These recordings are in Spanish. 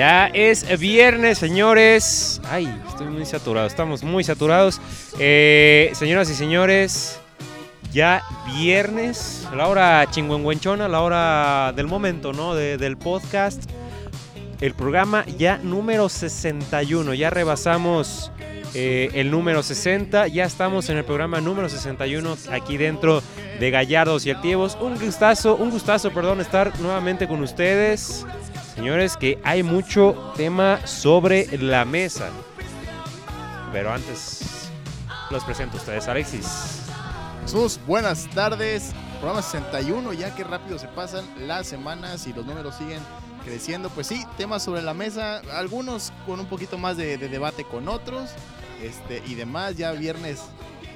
ya es viernes, señores. Ay, estoy muy saturado, estamos muy saturados. Eh, señoras y señores, ya viernes, la hora chingüengüenchona, la hora del momento, ¿no? De- del podcast. El programa ya número 61, ya rebasamos eh, el número 60, ya estamos en el programa número 61 aquí dentro de Gallardos y Activos. Un gustazo, un gustazo, perdón, estar nuevamente con ustedes. Señores, que hay mucho tema sobre la mesa. Pero antes, los presento a ustedes, Alexis. Jesús, buenas tardes. Programa 61, ya que rápido se pasan las semanas y los números siguen creciendo. Pues sí, temas sobre la mesa, algunos con un poquito más de, de debate con otros este, y demás. Ya viernes,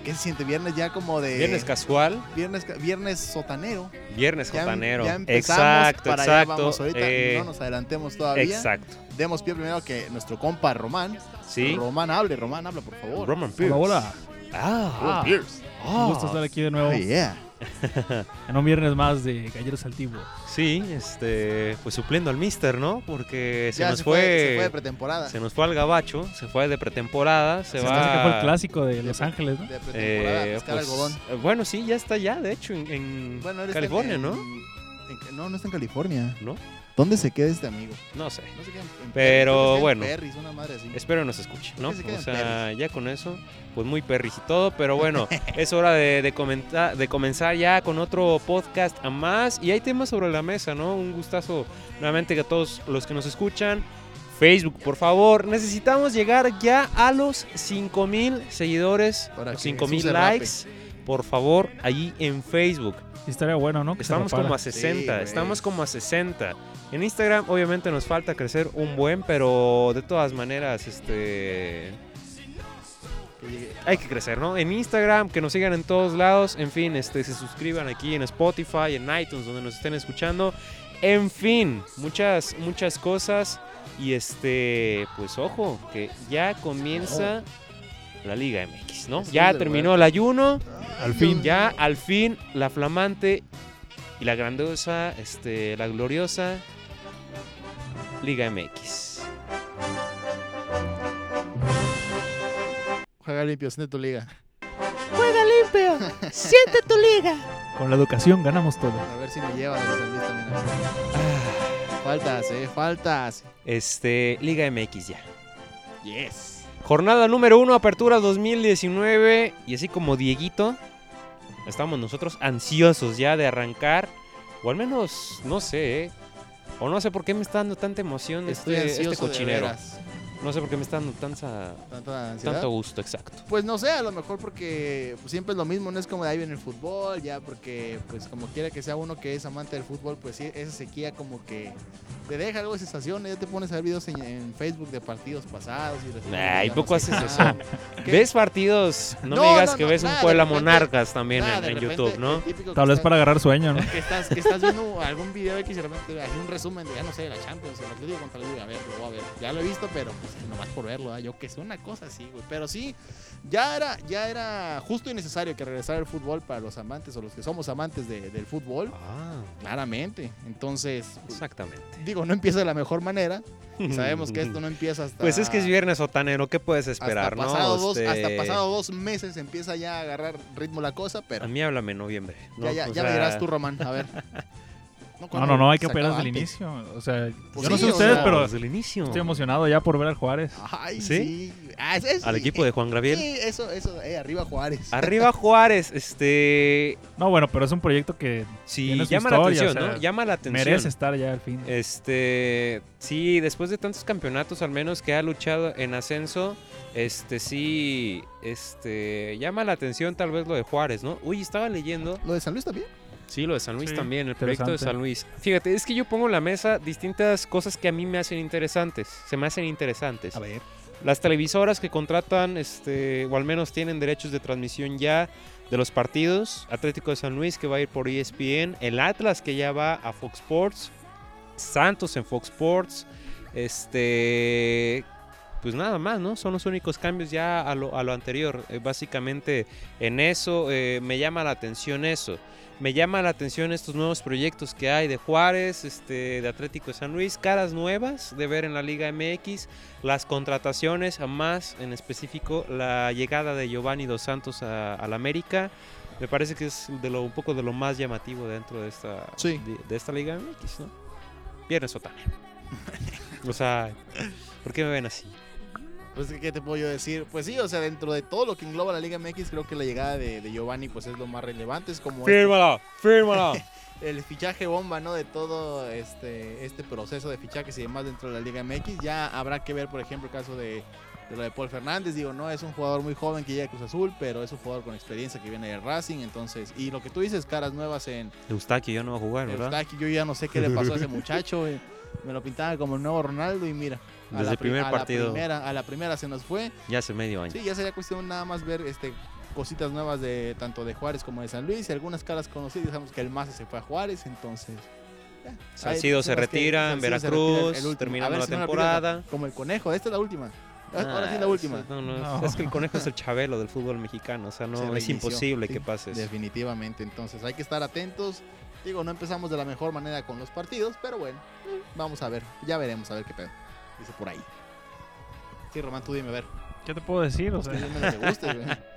¿qué se siente? Viernes ya como de... Viernes casual, Viernes, viernes sotanero. viernes Ya, ya empezamos, exacto, para allá exacto. vamos ahorita, eh, no nos adelantemos todavía. exacto. Demos pie primero que nuestro compa Román. Sí. Román hable, Román habla, por favor. Roman Pierce. Hola, hola. Ah, Román Pierce. Un gusto estar aquí de nuevo Oh, yeah. en un viernes más de Galleros Antiguos. Sí, este, pues supliendo al Mister, ¿no? Porque se Ya nos se fue, se fue de pretemporada. se nos fue al gabacho, se fue de pretemporada, se Se va. que fue el clásico de Los Ángeles, ¿no? De pretemporada, Eh, pues, algodón. bueno, sí, ya está ya, de hecho, en, Bueno, California, en- ¿no? en- no, no está en California. ¿No? ¿Dónde se queda este amigo? No sé. No se queda en, en Pero, bueno. Perris, una madre así. Espero nos escuche, ¿no? Se O sea, ya con eso, pues muy perris y todo, pero bueno, es hora de, de, comentar, de comenzar ya con otro podcast a más. Y hay temas sobre la mesa, ¿no? Un gustazo nuevamente que a todos los que nos escuchan. Facebook, por favor, necesitamos llegar ya a los 5000 seguidores, Para los que 5000 Jesús se likes, por favor, allí en Facebook. Estaría bueno, ¿no? Que Estamos como a rapara. 60, güey. estamos como a 60. En Instagram obviamente nos falta crecer un buen, pero de todas maneras, este... Hay que crecer, ¿no? En Instagram, que nos sigan en todos lados, en fin, este, se suscriban aquí en Spotify, en iTunes, donde nos estén escuchando. En fin, muchas, muchas cosas. Y este, pues ojo, que ya comienza la Liga MX, ¿no? Ya terminó el ayuno. Al fin. Ya al fin la flamante y la grandiosa, este, la gloriosa Liga MX. Juega limpio, siente tu liga. Con la educación ganamos todo. A ver si me lleva de San Luis también. Faltas, eh, faltas. Este, Liga MX ya. Yes. Jornada número uno, apertura 2019. Y así como Dieguito, estamos nosotros ansiosos ya de arrancar. O al menos, no sé, ¿eh? O no sé por qué me está dando tanta emoción Estoy este, este cochinero. No sé por qué me está dando tanta, Tanta ansiedad. tanto gusto, exacto. Pues no sé, a lo mejor porque pues, siempre es lo mismo, no es como de ahí viene el fútbol, ya porque pues como quiera que sea uno que es amante del fútbol, pues sí, esa sequía como que te deja algo de sensación, ya te pones a ver videos en, en Facebook de partidos pasados y Ay, ya poco no haces nada. ¿Qué? ¿Ves partidos? No, No, me digas no, que ves un nada, de Puebla repente- Monarcas también Nada, en, de en repente, YouTube, ¿no? Tal vez para agarrar sueño, ¿no? que estás, que estás viendo algún video X y de repente hace un resumen de, ya no sé, de la Champions, el Atlético contra el Liga, a ver, lo voy a ver. Ya lo he visto, pero pues nomás por verlo, yo que sé, una cosa así, güey. Pero sí, ya era, ya era justo y necesario que regresara el fútbol para los amantes o los que somos amantes de- del fútbol, Ah, claramente. Entonces, exactamente. digo, no empieza de la mejor manera. y Sabemos que esto no empieza hasta... Pues es que es viernes sotanero, ¿qué puedes esperar, hasta no? pasado, dos, Este, hasta pasado dos meses empieza ya a agarrar ritmo la cosa, pero A mí háblame en noviembre. ¿no? ya, ya, ya me dirás tú, Román, a ver. No, no, no, hay que operar desde el inicio. O sea, Pues yo no sé ustedes, sea, pero desde el inicio. estoy emocionado ya por ver al Juárez. Ay, ¿Sí? sí. Ah, es- es- Al equipo de Juan Gabriel. Sí, eso, eso, eh, arriba Juárez. Arriba Juárez, este... No, bueno, pero es un proyecto que Sí, Tiene su llama la atención, o sea, ¿no? Llama la atención. merece estar ya al fin. Este, sí, después de tantos campeonatos al menos que ha luchado en ascenso, este sí, este, llama la atención tal vez lo de Juárez, ¿no? Uy, estaba leyendo, ¿Lo de San Luis también? Sí, lo de San Luis Sí, también, el proyecto de. San Luis. Fíjate, es que yo pongo en la mesa distintas cosas que a mí me hacen interesantes, se me hacen interesantes. ver. Las televisoras que contratan, este, o al menos tienen derechos de transmisión ya de los partidos, Atlético de San Luis que va a ir por ESPN, el Atlas que ya va a Fox Sports, Santos en Fox Sports, este, pues nada más, ¿no? Son los únicos cambios ya a lo, a lo anterior. Eh, básicamente en eso eh, me llama la atención eso. Me llama la atención estos nuevos proyectos que hay de Juárez, este, de Atlético de San Luis, caras nuevas de ver en la Liga MX, las contrataciones, a más en específico la llegada de Giovanni Dos Santos a, a la América. Me parece que es de lo, un poco de lo más llamativo dentro de esta, Sí. de, de esta Liga MX, ¿no? Viernes Otani. o sea, ¿por qué me ven así? Pues, ¿qué te puedo yo decir? Pues sí, o sea, dentro de todo lo que engloba la Liga MX, creo que la llegada de, de Giovanni pues es lo más relevante. Es como este- Fírmala, fírmala. el fichaje bomba, ¿no? De todo este, este proceso de fichajes y demás dentro de la Liga MX. Ya habrá que ver, por ejemplo, el caso de, de lo de Paul Fernández. Digo, no es un jugador muy joven que llega a Cruz Azul, pero es un jugador con experiencia que viene de Racing. Entonces, y lo que tú dices, caras nuevas en Eustaquio ya no va a jugar, ¿verdad? Eustaqui, yo ya no sé qué le pasó a ese muchacho. Me lo pintaban como el nuevo Ronaldo y mira. a Desde el pri- primer a partido. La primera, a la primera se nos fue. Ya hace medio año. Sí, ya sería cuestión nada más ver este cositas nuevas de tanto de Juárez como de San Luis y algunas caras conocidas. Sabemos que el Maza se fue a Juárez, entonces. Salcido se retira en retira Veracruz, último. terminando ver la temporada. Como el conejo, esta es la última. Ahora sí es la Ah, última. eso- no, no, No. Es que el conejo es el chabelo del fútbol mexicano. O sea, Se no es imposible sí, que pase eso. Definitivamente, entonces hay que estar atentos. Digo, no empezamos de la mejor manera con los partidos, pero bueno, vamos a ver, ya veremos a ver qué pedo. Dice por ahí. Sí, Román, tú dime a ver. ¿Qué te puedo decir? O Pues sea, dime lo que guste, güey.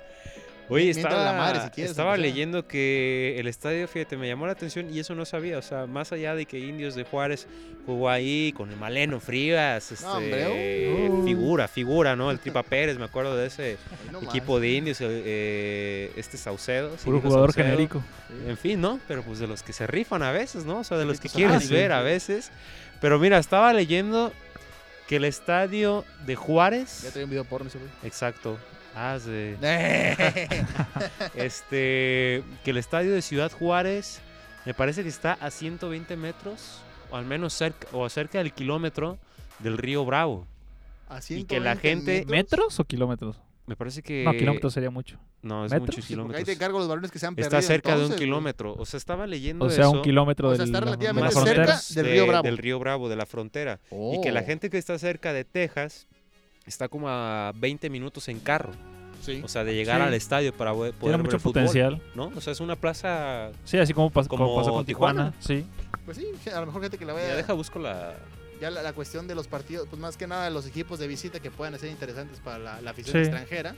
Oye, estaba, la madre si quieres, estaba leyendo que el estadio, fíjate, me llamó la atención y eso no sabía. O sea, más allá de que Indios de Juárez jugó ahí con el Maleno Frías, este, hombre, uy. figura, figura, ¿no? El Tripa Pérez, me acuerdo de ese equipo de Indios, el, eh, este Saucedo. puro jugador Saucedo. genérico. En fin, ¿no? Pero pues de los que se rifan a veces, ¿no? O sea, de los que Ah, quieres sí, ver sí. a veces. Pero mira, estaba leyendo que el estadio de Ya Juárez. te un video porno ese güey. Exacto. Ah, de- Eh. Este. Que el estadio de Ciudad Juárez. Me parece que está a 120 metros. O al menos cerca, o cerca del kilómetro del río Bravo. A Y que la 120 gente- metros. ¿Metros o kilómetros? Me parece que. No, kilómetros sería mucho. No, es ¿Metros? muchos Sí, porque ahí kilómetros. te encargo los balones que se han Está perdido. cerca de un entonces, kilómetro. O sea, estaba leyendo O sea, eso. un kilómetro O del, sea, está de relativamente más la cerca del de- río Bravo. del río Bravo, de la frontera. Y que la Oh, gente que está cerca de Texas está como a 20 minutos en carro. Sí. O sea, de llegar Sí. al estadio para poder Tiene ver mucho el fútbol, potencial. ¿no? O sea, es una plaza... Sí, así como, pas- como Como pasó con Tijuana. Tijuana. Sí. Pues sí, a lo mejor gente que la Ya vaya. deja, busco la... Ya la, la cuestión de los partidos, pues más que nada los equipos de visita que puedan ser interesantes para la, la afición Sí. extranjera.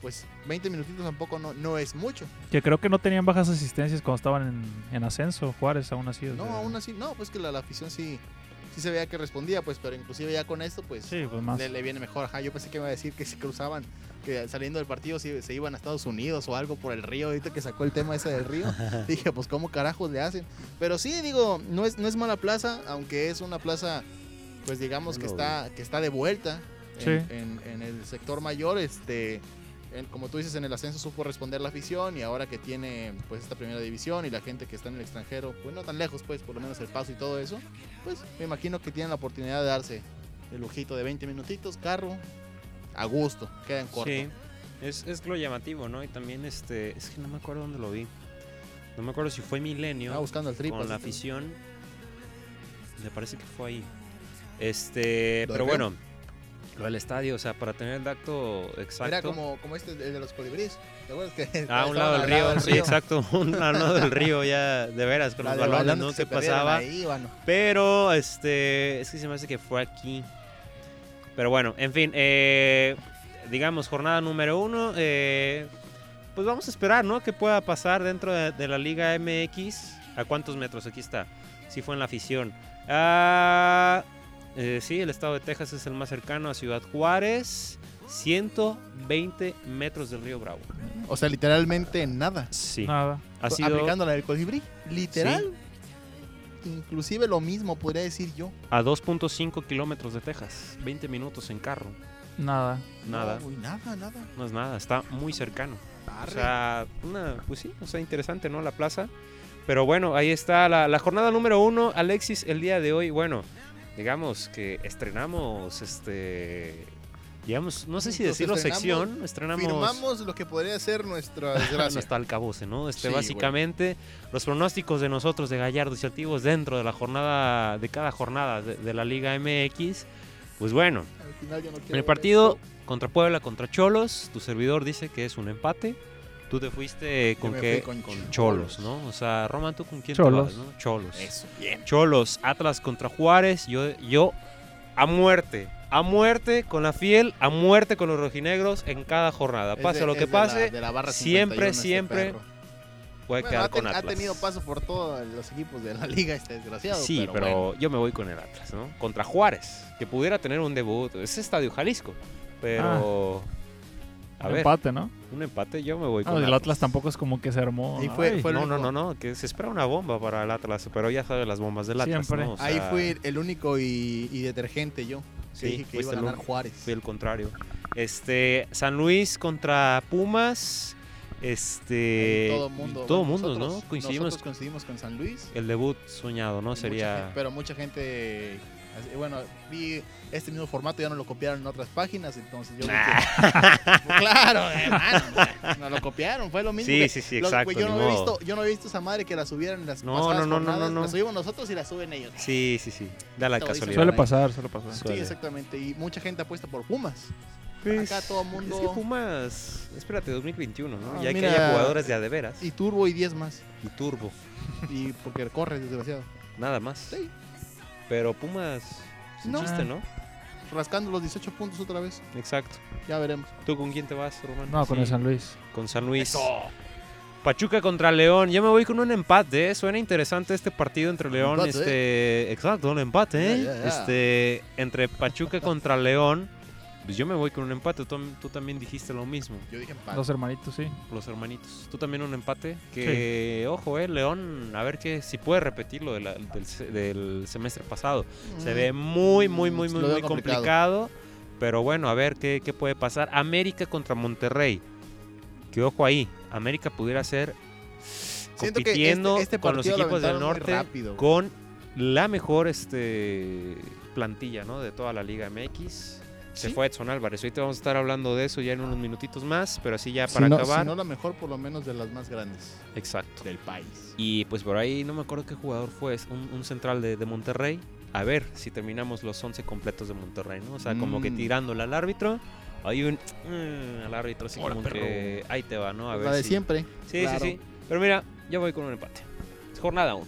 Pues 20 minutitos tampoco no, no es mucho. Que creo que no tenían bajas asistencias cuando estaban en, en ascenso. Juárez aún así. No, sea, aún así, no, pues que la, la afición sí, sí se veía que respondía, pues, pero inclusive ya con esto, pues Sí, pues más. le, le viene mejor. Ajá, yo pensé que iba a decir que se cruzaban, que saliendo del partido se, se iban a Estados Unidos o algo por el río. Ahorita que sacó el tema ese del río, dije, pues, ¿cómo carajos le hacen? Pero sí, digo, no es, no es mala plaza, aunque es una plaza, pues, digamos que está, que está de vuelta en, Sí. en- en el sector mayor, este. Como tú dices, en el ascenso supo responder la afición y ahora que tiene pues esta primera división y la gente que está en el extranjero, pues no tan lejos, pues por lo menos el paso y todo eso, pues me imagino que tienen la oportunidad de darse el lujito de 20 minutitos, carro, a gusto, queda en corto. Sí, es, es lo llamativo, ¿no? Y también, este... Es que no me acuerdo dónde lo vi. No me acuerdo si fue Milenio. Estaba buscando el tripas. con la afición. Me parece que fue ahí. Este, ¿Lo pero bueno, lo del estadio, o sea, para tener el dato exacto. Era como, como este, el de los colibríes. ¿Te acuerdas que Ah, a un lado del río, sí, exacto, un lado del río ya, de veras, con La los de balones, ¿no? que se ¿Qué perdieron pasaba? ahí, bueno. Pero, este, es que se me hace que fue aquí. Pero bueno, en fin, eh, digamos, jornada número uno, eh, pues vamos a esperar, ¿no? Que pueda pasar dentro de, de la Liga MX. ¿A cuántos metros? Aquí está. Sí fue en la afición. Ah, eh, sí, el estado de Texas es el más cercano a Ciudad Juárez. 120 metros del río Bravo. O sea, literalmente nada. Sí, Nada. ha sido Aplicando la del colibrí. Literal. Inclusive lo mismo podría decir yo. a 2.5 kilómetros de Texas. 20 minutos en carro. Nada. Nada. No, uy, nada, nada. No es nada, está muy cercano. O sea, una, pues sí, o sea, interesante, ¿no? La plaza. Pero bueno, ahí está la, la jornada número uno. Alexis, el día de hoy, bueno, digamos que estrenamos este. Digamos, no sé si decirlo sección, estrenamos. Firmamos lo que podría ser nuestra desgracia. no. Este, Sí, básicamente, los pronósticos de nosotros de Gallardos y Altivos dentro de la jornada, de cada jornada de, de la Liga MX. Pues bueno, Al final no en el partido esto. contra Puebla, contra Cholos, tu servidor dice que es un empate. Tú te fuiste con qué? con Cholos. ¿no? O sea, Roman, ¿tú con quién Cholos. te vas, no? Cholos. Eso, bien. Cholos, Atlas contra Juárez. Yo, yo a muerte, a muerte con la fiel, a muerte con los rojinegros en cada jornada. Pase de- lo que de la- pase, de la barra siempre, 51 este siempre perro. puede Bueno, quedar ha, con ha Atlas. tenido paso por todos los equipos de la liga este desgraciado. Sí, pero, bueno. yo me voy con el Atlas, ¿no? Contra Juárez, que pudiera tener un debut. Es Estadio Jalisco, pero... A ver, Empate, ¿no? un empate, yo me voy Ah, con el Atlas tampoco es como que se armó. Y fue- Ay, fue- No, no, no, no, que se espera una bomba para el Atlas, pero ya sabes las bombas del Atlas, Siempre. ¿no? O Ahí fui el único y, y detergente yo. Que Sí, dije que iba a ganar. Juárez. Fui el contrario. Este, San Luis contra Pumas. Este. Ahí todo mundo. todo bueno, mundo, nosotros- ¿no? Coincidimos. Nosotros coincidimos con San Luis. El debut soñado, ¿no? Mucha Sería. pero mucha gente. Así- Bueno, vi este mismo formato, ya no lo copiaron en otras páginas, entonces yo vi que- Pues claro, hermano, no lo copiaron, fue lo mismo. Sí, que- sí, sí, lo- exacto. pues yo, no he visto, yo no he visto esa madre que la subieran en las No, pasadas no, no, no, no. La subimos nosotros y la suben ellos. Sí, sí, sí. Da la casualidad. Suele pasar, suele pasar. Sí, Suele. exactamente. Y mucha gente apuesta por Pumas. Pues, Acá todo mundo- Es que Pumas. Espérate, 2021, ¿no? Ah, ya que haya jugadores de a de veras. Y Turbo y 10 más. Y Turbo. Y porque corre, desgraciado. Nada más. Sí. Pero Pumas. No. chiste, ¿no? Rascando los 18 puntos otra vez. Exacto. Ya veremos. ¿Tú con quién te vas, Román? No, con el San Luis. Con San Luis. Pachuca contra León. Yo me voy con un empate, ¿eh? Suena interesante este partido entre León. Empate, este, Exacto, un empate, ¿eh? Este, entre Pachuca contra León. Pues yo me voy con un empate. Tú, tú también dijiste lo mismo. Yo dije empate. Dos hermanitos, sí. Los hermanitos. Tú también un empate. Que, ojo, eh, León, a ver que si puede repetir lo de la- del, se- del semestre pasado. Se ve muy, muy, muy, Mm, muy, muy complicado. Pero bueno, a ver qué, qué puede pasar. América contra Monterrey. Que ojo ahí, América pudiera ser Siento que compitiendo este, este con los equipos del norte rápido. con la mejor este plantilla ¿no? de toda la Liga MX. Se Sí. fue Edson Álvarez. Ahorita vamos a estar hablando de eso ya en unos minutitos más, pero así ya Si para no, acabar. si no la mejor, por lo menos de las más grandes Exacto. del país. Y pues por ahí no me acuerdo qué jugador fue, es un, un central de, de Monterrey. A ver si terminamos los 11 completos de Monterrey, ¿no? O sea, como que Mm. tirándole al árbitro. Hay un mm, al árbitro así Ahora, como perro. que ahí te va, ¿no? A la ver de si- siempre. Sí, claro. sí, sí. Pero mira, yo voy con un empate. Es jornada 1.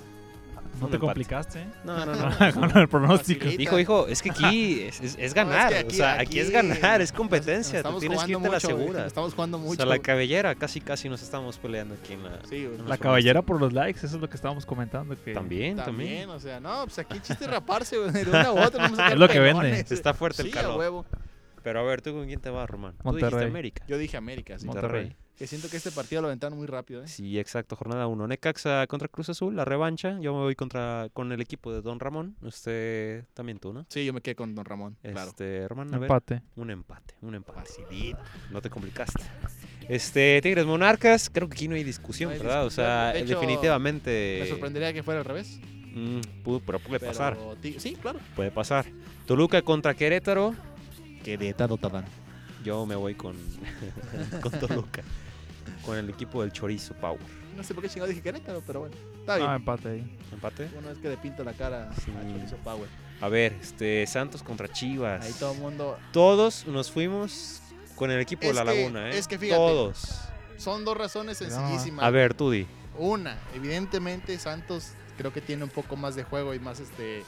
No te empate. complicaste, ¿eh? No, no, no. con el pronóstico. Facilita. Hijo, hijo, es que aquí es, es- es ganar. No, es que o sea, aquí, es ganar, es competencia. Tú Estamos tienes que jugando irte a la güey, segura. Estamos jugando O mucho. sea, la cabellera casi casi nos estamos peleando aquí en la. Sí, en La caballera por los likes, eso es lo que estábamos comentando. Que También, También, también. o sea, no, pues aquí chiste raparse, güey, de una u otra. vamos a Es lo que vende. Está fuerte el Sí, calor. huevo. Pero a ver, ¿tú con quién te vas, Román? Tú dijiste Monterrey. América. Yo dije América, sí. Monterrey. Que siento que este partido lo aventaron muy rápido, ¿eh? Sí, exacto, jornada 1. Necaxa contra Cruz Azul, la revancha. Yo me voy contra con el equipo de Don Ramón. Usted también tú, ¿no? Sí, yo me quedé con Don Ramón, claro. Este, a ver, empate. un empate, un empate. Facilito. No te complicaste. Este, Tigres Monarcas, creo que aquí no hay discusión, No hay ¿verdad? O sea, discusión. De hecho, definitivamente. Me sorprendería que fuera al revés. Mm, pero puede pero pasar, Sí, claro. puede pasar. Toluca contra Querétaro. Querétaro, Tadán. Yo me voy con, con Toluca. Con el equipo del Chorizo Power. No sé por qué chingado dije Querétaro, pero bueno. Está bien. Ah, empate ahí. ¿Empate? Una vez que le pinto la cara Sí. a Chorizo Power. A ver, este, Santos contra Chivas. Ahí todo el mundo. Todos nos fuimos con el equipo Es de la que- Laguna, ¿eh? es que fíjate. Todos. Son dos razones No. sencillísimas. A ver, tú di. Una, evidentemente Santos creo que tiene un poco más de juego y más este.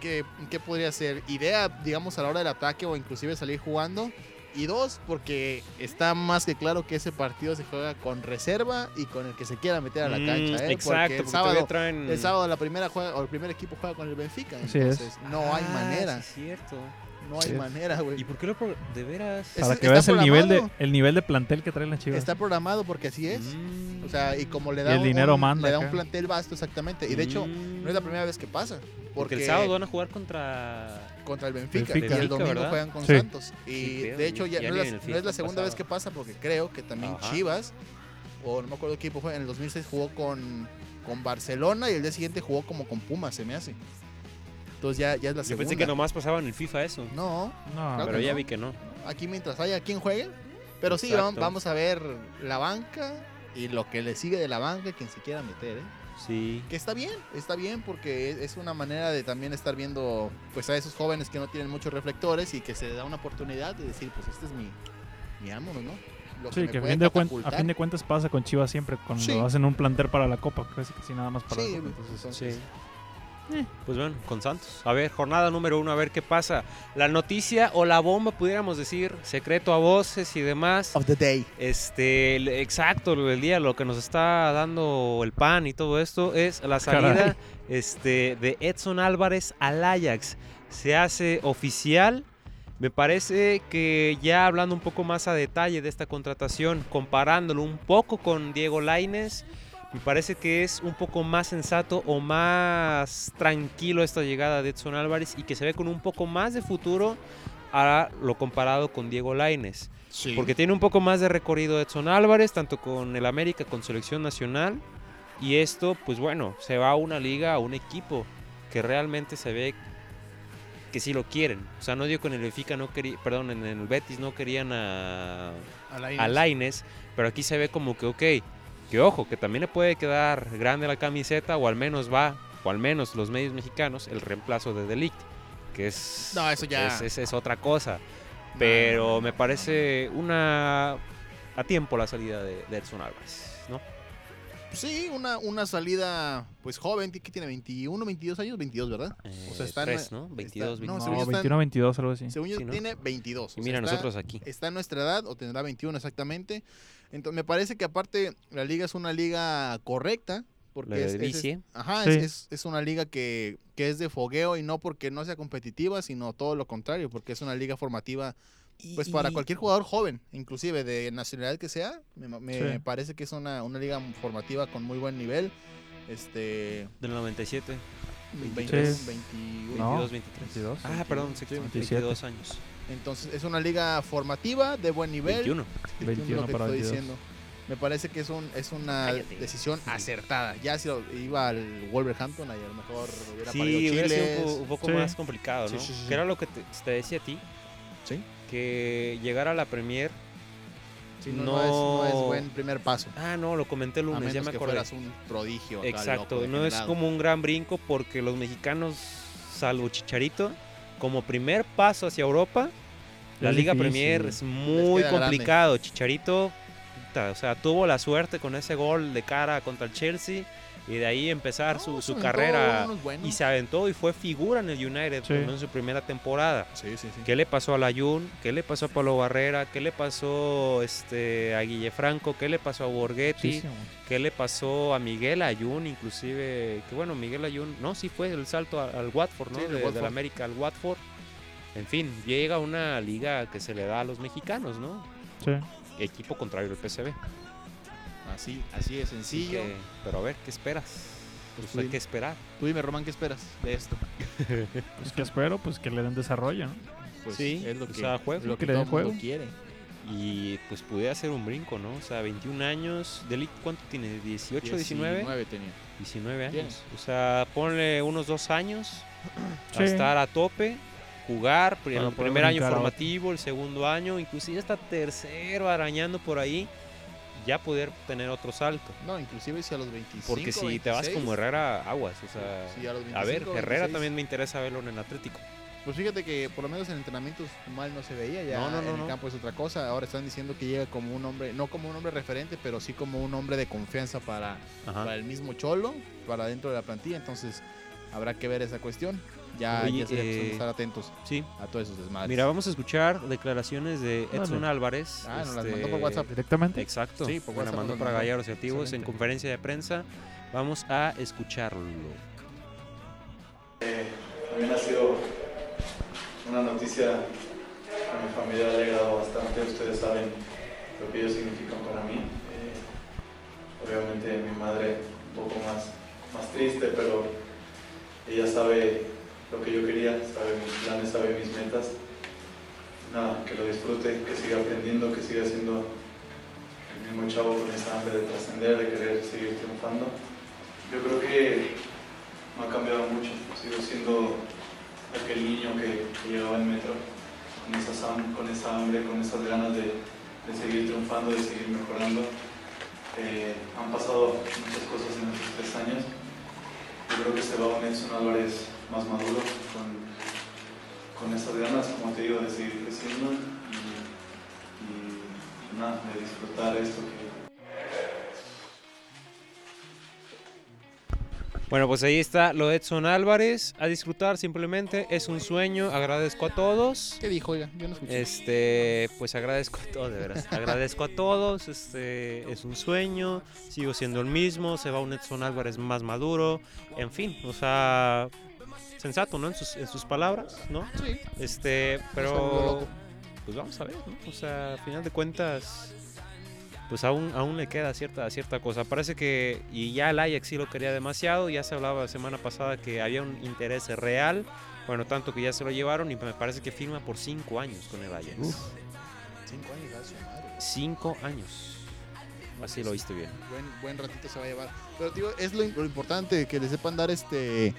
¿Qué, qué podría ser? Idea, digamos, a la hora del ataque o inclusive salir jugando. Y dos, porque está más que claro que ese partido se juega con reserva y con el que se quiera meter a la Mm, cancha. ¿eh? Exacto, porque el porque sábado, traen... el sábado la primera juega, o el primer equipo juega con el Benfica. Es. Entonces, no hay Ah, manera. sí, cierto. No hay Sí. manera, güey. ¿Y por qué lo pro- de veras? Es- Para que veas el nivel, de, el nivel de plantel que traen las chivas. Está programado porque así es. Mm. O sea, y como le Y da, el un- dinero un, manda le da un plantel vasto exactamente. Y de hecho, Mm. no es la primera vez que pasa. Porque Porque, el sábado van a jugar contra... contra el Benfica, Benfica. y el domingo ¿verdad? juegan con Sí. Santos. Y Sí, creo, de hecho ya- no, es la, el no FIFA es la segunda vez que pasa porque creo que también Ajá. Chivas, o no me acuerdo qué equipo fue, en el 2006 jugó con, con Barcelona y el día siguiente jugó como con Pumas, se me hace. Entonces ya, ya es la Yo segunda. pensé que nomás pasaba en el FIFA eso. No, No, Claro pero que ya no. vi que no. aquí mientras haya quien juegue. Pero sí, Exacto. vam- vamos a ver la banca. y lo que le sigue de la banca, quien se quiera meter, ¿eh? Sí. Que está bien, está bien porque es- es una manera de también estar viendo pues a esos jóvenes que no tienen muchos reflectores y que se da una oportunidad de decir, pues este es mi, mi ámonos, ¿no? Lo Sí, me que a fin, de a fin de cuentas pasa con Chivas siempre cuando Sí. hacen un plantel para la Copa, casi que sí, nada más para Sí, la Copa. pues, Entonces, entonces, Pues bueno, con Santos. A ver, jornada número uno, a ver qué pasa. La noticia o la bomba, pudiéramos decir, secreto a voces y demás. of the day. Este, el- exacto, el día, lo que nos está dando el pan y todo esto es la Caray. salida este, de Edson Álvarez al Ajax. Se hace oficial. Me parece que ya hablando un poco más a detalle de esta contratación, comparándolo un poco con Diego Laines, me parece que es un poco más sensato o más tranquilo esta llegada de Edson Álvarez y que se ve con un poco más de futuro a lo comparado con Diego Laines. Sí. Porque tiene un poco más de recorrido Edson Álvarez, tanto con el América, con selección nacional. Y esto, pues bueno, se va a una liga, a un equipo que realmente se ve que sí lo quieren. O sea, no digo que en el Benfica no quería, perdón, en el Betis no querían a, a Lainez, pero aquí se ve como que, ok, que ojo, que también le puede quedar grande la camiseta, o al menos va, o al menos los medios mexicanos, el reemplazo de Delict, que es, No, eso ya- es, es- es otra cosa. Pero me parece una a tiempo la salida de, de Edson Álvarez, ¿no? Sí, una, una salida pues joven, que tiene 21, 22 años, 22, ¿verdad? O sea, Eh, está en tres, ¿no? 22, está- no, 22. según no, yo están- 21 22 algo así. Según yo Sí, ¿no? tiene 22. Y o sea, mira, está- nosotros aquí. está en nuestra edad o tendrá 21 exactamente. Entonces me parece que aparte la liga es una liga correcta. Porque La es, de es- ajá, Sí. es, es- es una liga que, que es de fogueo y no porque no sea competitiva, sino todo lo contrario, porque es una liga formativa pues para Y- cualquier jugador joven, inclusive de nacionalidad que sea. Me, me Sí. parece que es una, una liga formativa con muy buen nivel. Este, Del 97, 23, Sí. 21. No. 22, 23. 22. Ah, perdón, sí, 27. 22 años. Entonces es una liga formativa de buen nivel. 21. 21 lo que para estoy 22. diciendo. Me parece que es, un, es una Cállate. decisión Sí. acertada. Ya si iba al Wolverhampton, ahí a lo mejor hubiera Sí, parido hubiera sido un, po- un poco Sí. más complicado, ¿no? sí, sí, sí. Que era lo que te, te decía a ti, Sí. que llegar a la Premier. Sí, no, no es, no es no- buen primer paso. Ah, no, lo comenté el A lunes, menos ya me que acordé. fueras un prodigio. Exacto, loco, no es como un gran brinco porque los mexicanos, salvo Chicharito, como primer paso hacia Europa, la Es Liga difícil. Premier es muy grande. complicado. Chicharito, o sea, tuvo la suerte con ese gol de cara contra el Chelsea y de ahí empezar No, su, su aventó carrera y se aventó y fue figura en el United Sí. en su primera temporada. Sí, sí, sí. ¿Qué le pasó a Layun? ¿Qué le pasó a Pablo Barrera? ¿Qué le pasó este, a Guille Franco? ¿Qué le pasó a Borghetti? Muchísimo. ¿Qué le pasó a Miguel Ayun? Inclusive, que bueno, Miguel Ayun, no, sí fue el salto al Watford, ¿no? De, Watford. del América al Watford. En fin, llega una liga que se le da a los mexicanos, ¿no? Sí. Equipo contrario al PSV. Así, así de Así sencillo. que- pero a ver, ¿qué esperas? Pues Pues hay tú que esperar. Tú dime, Román, ¿qué esperas de esto? Pues que espero, pues que le den desarrollo, ¿no? Pues Sí, es lo que, sea, juego. lo que, Que le todo mundo juego. quiere. Y pues pudiera hacer un brinco, ¿no? O sea, 21 años. Delic, ¿cuánto tiene? ¿18, 19? 19 tenía. 19 años. O sea, ponle unos dos años Sí. a estar a tope, jugar, el primer año formativo, el segundo año, inclusive hasta tercero arañando por ahí, ya poder tener otro salto. No, inclusive si a los 25. Porque si te vas 26, como Herrera, aguas. O sea, sí, a, los a ver, 25, Herrera 26. también me interesa verlo en el Atlético. Pues fíjate que por lo menos en entrenamientos mal no se veía, ya No, no, no, en el campo es otra cosa. Ahora están diciendo que llega como un hombre, no como un hombre referente, pero sí como un hombre de confianza para, para el mismo Cholo, para dentro de la plantilla. Entonces habrá que ver esa cuestión. Ya, Oye, ya de eh, estar atentos Sí. a todos esos desmadres. Mira, vamos a escuchar declaraciones de Edson. Álvarez. Ah, nos las este, mandó por WhatsApp. Directamente. Exacto. Sí, por me la WhatsApp mandó nos para mandó. Gallardos y Activos en conferencia de prensa. Vamos a escucharlo. También ha sido una noticia a mi familia le ha alegrado bastante. Ustedes saben lo que ellos significan para mí. Eh, obviamente mi madre un poco más, más triste, pero ella sabe lo que yo quería, sabe mis planes, sabe mis metas. Nada, que lo disfrute, que siga aprendiendo, que siga siendo el mismo chavo con esa hambre de trascender, de querer seguir triunfando. Yo creo que no ha cambiado mucho. Sigo siendo aquel niño que, que llegaba al metro con esa, con esa hambre, con esas ganas de, de seguir triunfando, de seguir mejorando. Eh, han pasado muchas cosas en estos tres años. Yo creo que se va un Edson Álvarez más maduro, con, con esas ganas, como te digo, de seguir creciendo y, y nada, de disfrutar esto que, Bueno, pues ahí está lo de Edson Álvarez. A disfrutar simplemente. Es un sueño. Agradezco a todos. ¿Qué dijo, oiga? Yo no escuché. Este, pues agradezco a todos, de veras. Agradezco a todos. Este, es un sueño. Sigo siendo el mismo. Se va un Edson Álvarez más maduro. En fin, o sea, sensato, ¿no? En sus, en sus palabras, ¿no? Sí. Este, pero loco. pues vamos a ver, ¿no? O sea, a final de cuentas, pues aún, aún le queda cierta, cierta cosa. Parece que, y ya el Ajax sí lo quería demasiado, ya se hablaba la semana pasada que había un interés real, bueno, tanto que ya se lo llevaron y me parece que firma por cinco años con el Ajax. Uf. Cinco años, madre. Cinco años. Así lo viste bien. Buen, buen ratito se va a llevar. Pero, tío, es lo, lo importante que le sepan dar este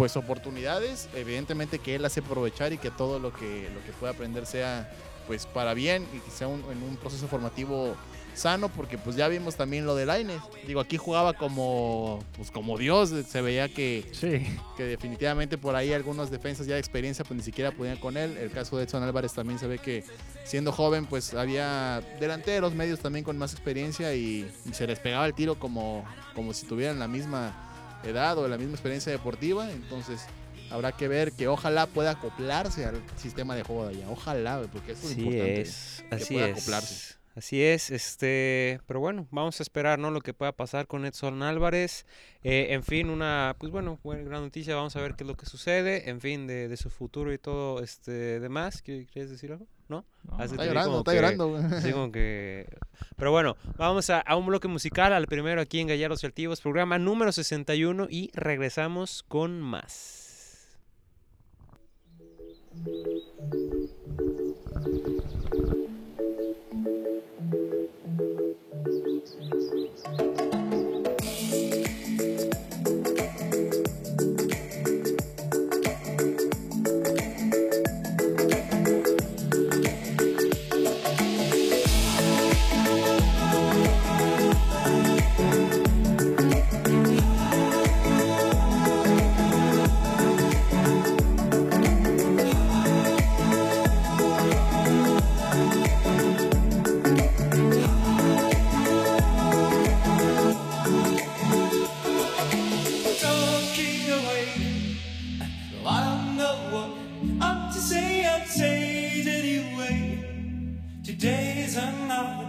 pues oportunidades. Evidentemente que él hace aprovechar y que todo lo que, lo que pueda aprender sea pues para bien y que sea un- en un proceso formativo sano, porque pues ya vimos también lo de Laines. Digo, aquí jugaba como pues como Dios, se veía que, Sí. que definitivamente por ahí algunos defensas ya de experiencia pues ni siquiera podían con él. El caso de Edson Álvarez también se ve que siendo joven pues había delanteros, medios también con más experiencia y, y se les pegaba el tiro como, como si tuvieran la misma edad o la misma experiencia deportiva. Entonces habrá que ver que ojalá pueda acoplarse al sistema de juego de allá. Ojalá, porque eso es Así importante. es, que pueda es. acoplarse. Así es, este, pero bueno, vamos a esperar, ¿no? Lo que pueda pasar con Edson Álvarez. Eh, en fin, una, pues bueno, buena gran noticia, vamos a ver qué es lo que sucede, en fin, de, de su futuro y todo, este, demás. ¿Qué- ¿Quieres decir algo? ¿No? No, Así Está llorando, está que- llorando. así como que... Pero bueno, vamos a, a un bloque musical, al primero aquí en Gallardos y Altivos, programa número 61 y regresamos con más.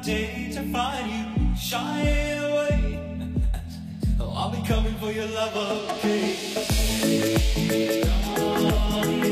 Day to find you shy away. Oh, I'll be coming for your love, okay? Take on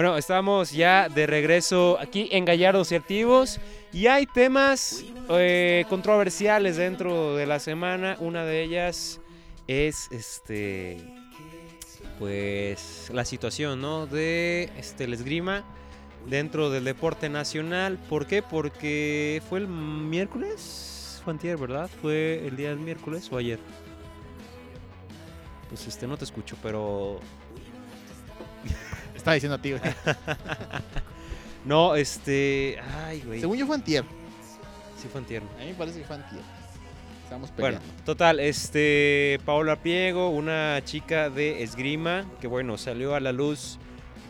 Bueno, estamos ya de regreso aquí en Gallardos y Activos y hay temas eh, controversiales dentro de la semana. Una de ellas es este pues la situación, ¿no? de este el esgrima dentro del deporte nacional. ¿Por qué? Porque fue el miércoles, fue antier, ¿verdad? Fue el día del miércoles o ayer. Pues este no te escucho, pero Estaba diciendo a ti, güey. no, este, ay, güey. Según yo fue antier. Sí fue antier. A mí me parece que fue antier. Estamos Bueno, peleando. total, este Paola Priego, una chica de esgrima que bueno, salió a la luz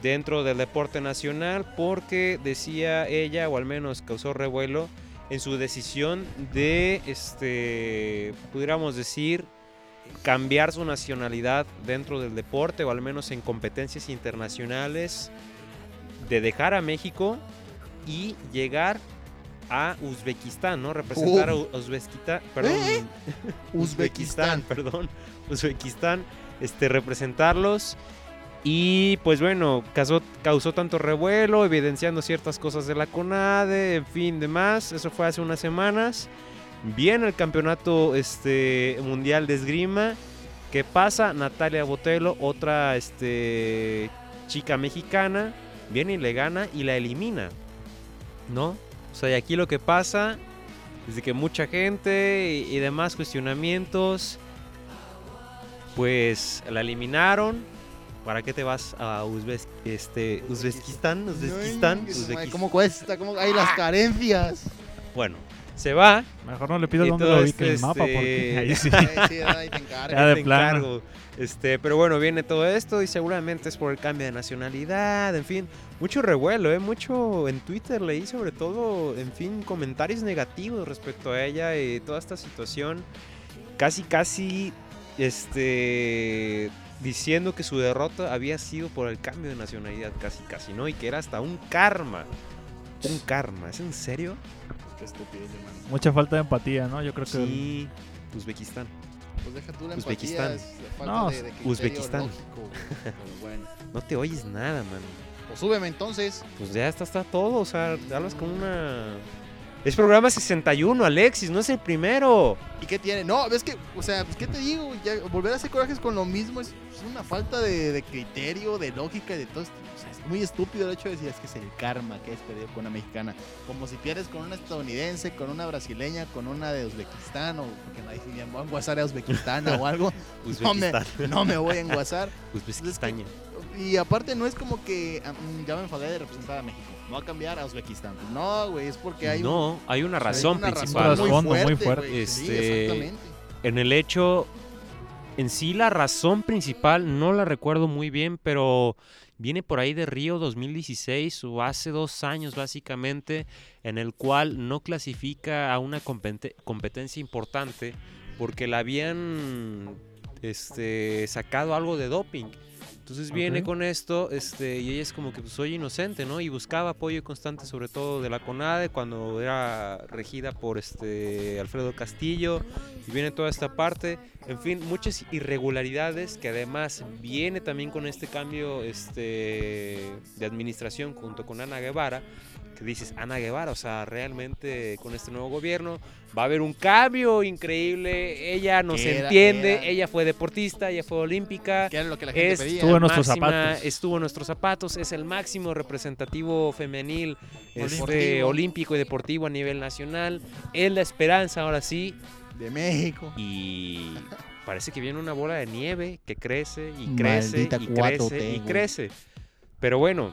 dentro del deporte nacional porque decía ella o al menos causó revuelo en su decisión de este pudiéramos decir cambiar su nacionalidad dentro del deporte o al menos en competencias internacionales de dejar a México y llegar a Uzbekistán, ¿no? Representar a U- Uzbekistán, perdón, ¿Eh? Uzbekistán, perdón, Uzbekistán, este, representarlos. Y pues bueno, causó, causó tanto revuelo, evidenciando ciertas cosas de la CONADE, en fin, demás. Eso fue hace unas semanas. Viene el campeonato este, mundial de esgrima. ¿Qué pasa? Natalia Botelo, otra este, chica mexicana, viene y le gana y la elimina. ¿No? O sea, y aquí lo que pasa es de que mucha gente y, y demás cuestionamientos, pues la eliminaron. ¿Para qué te vas a Uzbek, este, Uzbekistán? Uzbekistán. ¿Cómo cuesta? ¿Cómo hay las carencias? Bueno, se va. Mejor no le pidas Y dónde lo ubique en el este, mapa porque ahí sí. Ay, sí, ay, te encargo. Ya de te plano. encargo. Este, pero bueno, viene todo esto y seguramente es por el cambio de nacionalidad, en fin, mucho revuelo, ¿eh? mucho en Twitter leí sobre todo, en fin, comentarios negativos respecto a ella y toda esta situación, casi, casi, este, diciendo que su derrota había sido por el cambio de nacionalidad, casi, casi, ¿no? Y que era hasta un karma, un karma, ¿es en serio? Qué estupidez, hermano. Mucha falta de empatía, ¿no? Yo creo que Sí, Uzbekistán. Pues deja tú la Uzbekistán. empatía, es la falta No, de, de Uzbekistán. lógico. Pero bueno. No te oyes nada, man. Pues súbeme entonces. Pues ya está, está todo, o sea, hablas con una... Es programa 61, Alexis, no es el primero. ¿Y qué tiene? No, ves que, o sea, pues qué te digo, ya volver a hacer corajes con lo mismo es, es una falta de, de criterio, de lógica y de todo esto. Muy estúpido el hecho de decir es que es el karma que es perdido con una mexicana. Como si pierdes con una estadounidense, con una brasileña, con una de Uzbekistán o porque no dije, voy a enguasar a Uzbekistán o algo. No me, no me voy a enguasar. Uzbekistán. Y aparte no es como que mm, ya me enfadé de representar a México. No va a cambiar a Uzbekistán. No, güey, es porque hay un- No, hay una hay razón una principal. razón muy fuerte. güey. Sí, Este, exactamente. En el hecho, en sí la razón principal no la recuerdo muy bien, pero viene por ahí de Río 2016 o hace dos años básicamente, en el cual no clasifica a una compete- competencia importante porque la habían este, sacado algo de doping. Entonces viene con esto este, y ella es como que pues, soy inocente, ¿no? Y buscaba apoyo constante sobre todo de la CONADE cuando era regida por este Alfredo Castillo y viene toda esta parte. En fin, muchas irregularidades que además viene también con este cambio este, de administración junto con Ana Guevara. Que dices, Ana Guevara, o sea, realmente con este nuevo gobierno va a haber un cambio increíble. Ella nos era- entiende, era- ella fue deportista, ella fue olímpica. Que era lo que la gente Es pedía. Estuvo en nuestros máxima- zapatos. Estuvo en nuestros zapatos, es el máximo representativo femenil este, olímpico y deportivo a nivel nacional. Es la esperanza ahora sí. De México. Y parece que viene una bola de nieve que crece y crece Maldita y 4T, crece y crece. Pero bueno,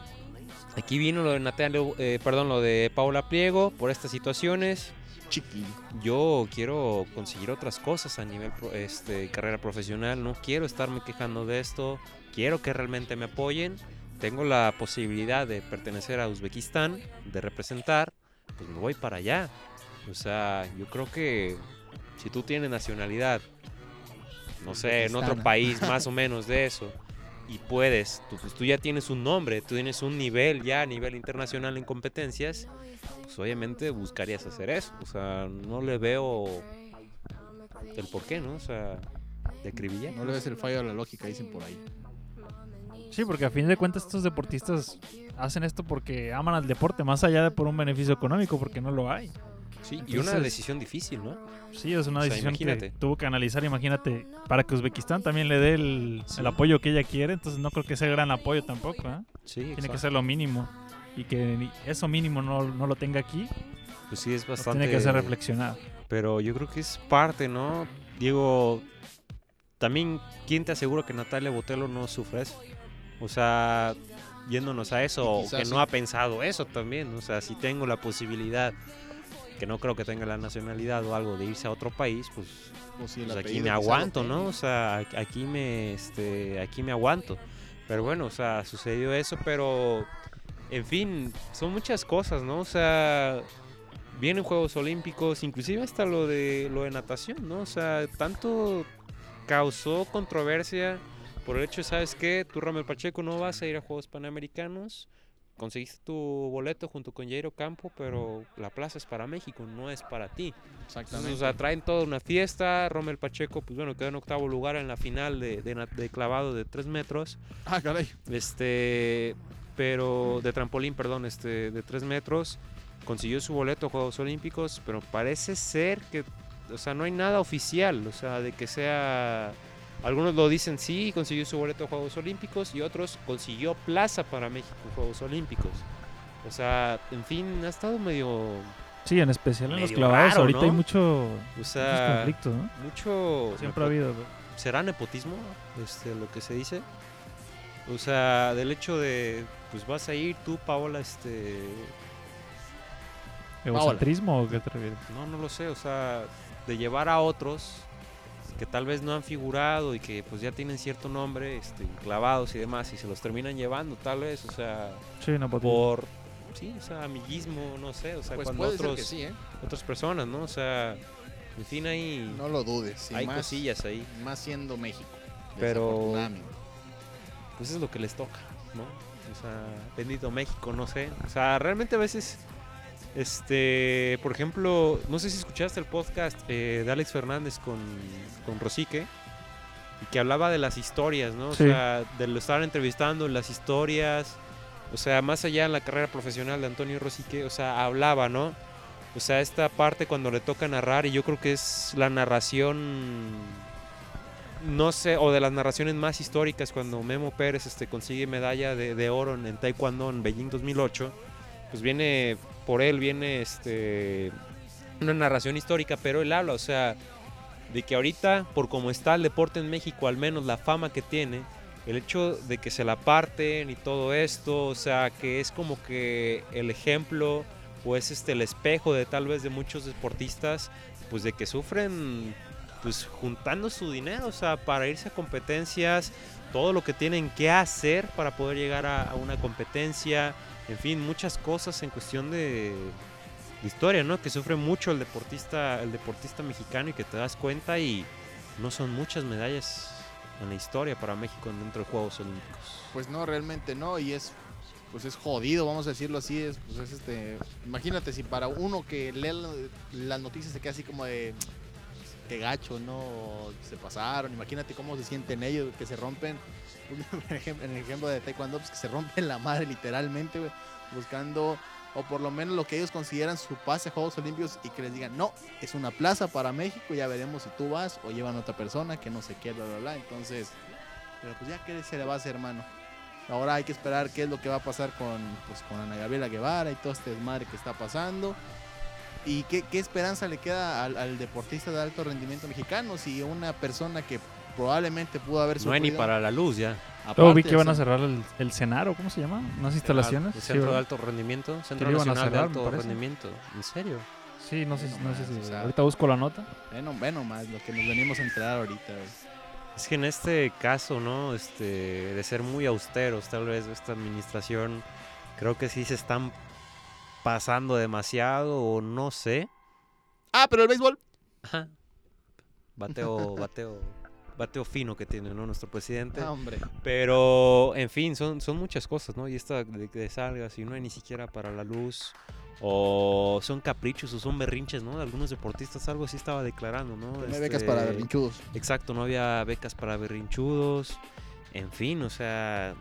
aquí vino lo de Natalia, eh, perdón, lo de Paula Pliego por estas situaciones. Chiquillo. Yo quiero conseguir otras cosas a nivel pro- este, carrera profesional. No quiero estarme quejando de esto. Quiero que realmente me apoyen. Tengo la posibilidad de pertenecer a Uzbekistán, de representar. Pues me voy para allá. O sea, yo creo que si tú tienes nacionalidad, no sé, en otro país más o menos de eso, y puedes, tú, pues tú ya tienes un nombre, tú tienes un nivel ya a nivel internacional en competencias, pues obviamente buscarías hacer eso. O sea, no le veo el por qué, ¿no? O sea, de acribillar. No le ves el fallo a la lógica, dicen por ahí. Sí, porque a fin de cuentas estos deportistas hacen esto porque aman al deporte, más allá de por un beneficio económico, porque no lo hay. Sí, y una Entonces- decisión difícil, ¿no? Sí, es una O sea, decisión que tuvo que analizar, imagínate, para que Uzbekistán también le dé el, Sí. el apoyo que ella quiere, entonces no creo que sea gran apoyo tampoco, ¿eh? Sí, Tiene que exacto. ser lo mínimo. Y que eso mínimo no, no lo tenga aquí, Pues sí, es bastante. tiene que hacer reflexionar. Pero yo creo que es parte, ¿no? Diego, también, ¿quién te asegura que Natalia Botelo no sufre eso? O sea, yéndonos a eso, o que sí. no ha pensado eso también. O sea, si tengo la posibilidad, que no creo que tenga la nacionalidad o algo, de irse a otro país, pues, el pues aquí me aguanto, ¿no? O sea, aquí- aquí me, este, aquí me aguanto. Pero bueno, o sea, sucedió eso, pero, en fin, son muchas cosas, ¿no? O sea, vienen Juegos Olímpicos, inclusive hasta lo de lo de natación, ¿no? O sea, tanto causó controversia por el hecho, ¿sabes qué? Tú, Ramel Pacheco, no vas a ir a Juegos Panamericanos. Conseguiste tu boleto junto con Jairo Campo, pero la plaza es para México, no es para ti. Entonces, Exactamente. o sea, traen toda una fiesta. Rommel Pacheco, pues bueno, quedó en octavo lugar en la final de, de clavado de 3 metros. Ah, caray. Este, pero de trampolín, perdón, este, de 3 metros. Consiguió su boleto a Juegos Olímpicos, pero parece ser que, o sea, no hay nada oficial, o sea, de que sea. Algunos lo dicen sí, consiguió su boleto a Juegos Olímpicos y otros consiguió plaza para México en Juegos Olímpicos. O sea, en fin, ha estado medio. Sí, en especial en los clavados. raro, Ahorita ¿no? hay mucho, O muchos sea, conflictos, ¿no? mucho. Siempre ha habido. ¿Será nepotismo este, lo que se dice? O sea, del hecho de, pues vas a ir tú, Paola, este... ¿Egocentrismo o qué te refieres? No, no lo sé, o sea, de llevar a otros que tal vez no han figurado y que pues ya tienen cierto nombre, este, clavados y demás, y se los terminan llevando tal vez, o sea, Sí, nepotismo. por, sí, o sea, amiguismo, no sé, o sea, Pues cuando puede ser otros, que sí, ¿eh? otras personas, ¿no? O sea, en fin, hay, No lo dudes. hay más, cosillas ahí. Más siendo México. Pero- pues es lo que les toca, ¿no? O sea, bendito México, no sé. O sea, realmente a veces, este, por ejemplo, no sé si escuchaste el podcast eh, de Alex Fernández con, con Rosique, que hablaba de las historias, ¿no? O sea, de lo estar entrevistando, las historias, o sea, más allá en la carrera profesional de Antonio Rosique, o sea, hablaba, ¿no? O sea, esta parte cuando le toca narrar, y yo creo que es la narración no sé, o de las narraciones más históricas, cuando Memo Pérez este, consigue medalla de, de oro en, en Taekwondo en Beijing 2008, pues viene, por él viene este, una narración histórica, pero él habla, o sea, de que ahorita, por cómo está el deporte en México, al menos la fama que tiene, el hecho de que se la parten y todo esto, o sea, que es como que el ejemplo o es este el espejo de tal vez de muchos deportistas, pues de que sufren pues juntando su dinero, o sea, para irse a competencias, todo lo que tienen que hacer para poder llegar a, a una competencia, en fin, muchas cosas en cuestión de, historia, ¿no? Que sufre mucho el deportista, el deportista mexicano y que te das cuenta y no son muchas medallas en la historia para México dentro de Juegos Olímpicos. Pues no, realmente no, y es pues es jodido, vamos a decirlo así, es, pues es este, imagínate si para uno que lee la- las noticias se queda así como de qué gacho, no se pasaron, imagínate cómo se sienten ellos, que se rompen, en el ejemplo de Taekwondo, pues que se rompen la madre literalmente, güey, buscando, o por lo menos lo que ellos consideran su pase a Juegos Olímpicos y que les digan, no, es una plaza para México, ya veremos si tú vas o llevan a otra persona, que no sé qué, bla, bla, bla, entonces, pero pues ya qué se le va a hacer, hermano. Ahora hay que esperar qué es lo que va a pasar con, pues, con Ana Gabriela Guevara y todo este desmadre que está pasando. ¿Y qué, qué esperanza le queda al deportista de alto rendimiento mexicano si una persona que probablemente pudo haber No hay ni sufrido- para la luz ya. Luego vi que iban a cerrar el, el Cenaro, ¿cómo se llama? Unas instalaciones. El Sí, Centro de. Alto Rendimiento, Centro lo iban a Nacional cerrar, de Alto. Rendimiento. ¿En serio? Sí, no sé, no si. o sea- ahorita busco la nota. Bueno, bueno, más lo que nos venimos a enterar ahorita. Es que en este caso, ¿no? Este, de ser muy austeros, tal vez esta administración, creo que sí se están pasando demasiado o no sé. Ah, pero el béisbol. Ajá. Bateo, bateo, bateo fino que tiene, ¿no? Nuestro presidente. Ah, hombre. Pero, en fin, son, son muchas cosas, ¿no? Y esta de que salgas y no hay ni siquiera para la luz. O son caprichos o son berrinches, ¿no? De algunos deportistas, algo así estaba declarando, ¿no? No hay becas para Este, berrinchudos. Exacto, no había becas para berrinchudos. En fin, o sea,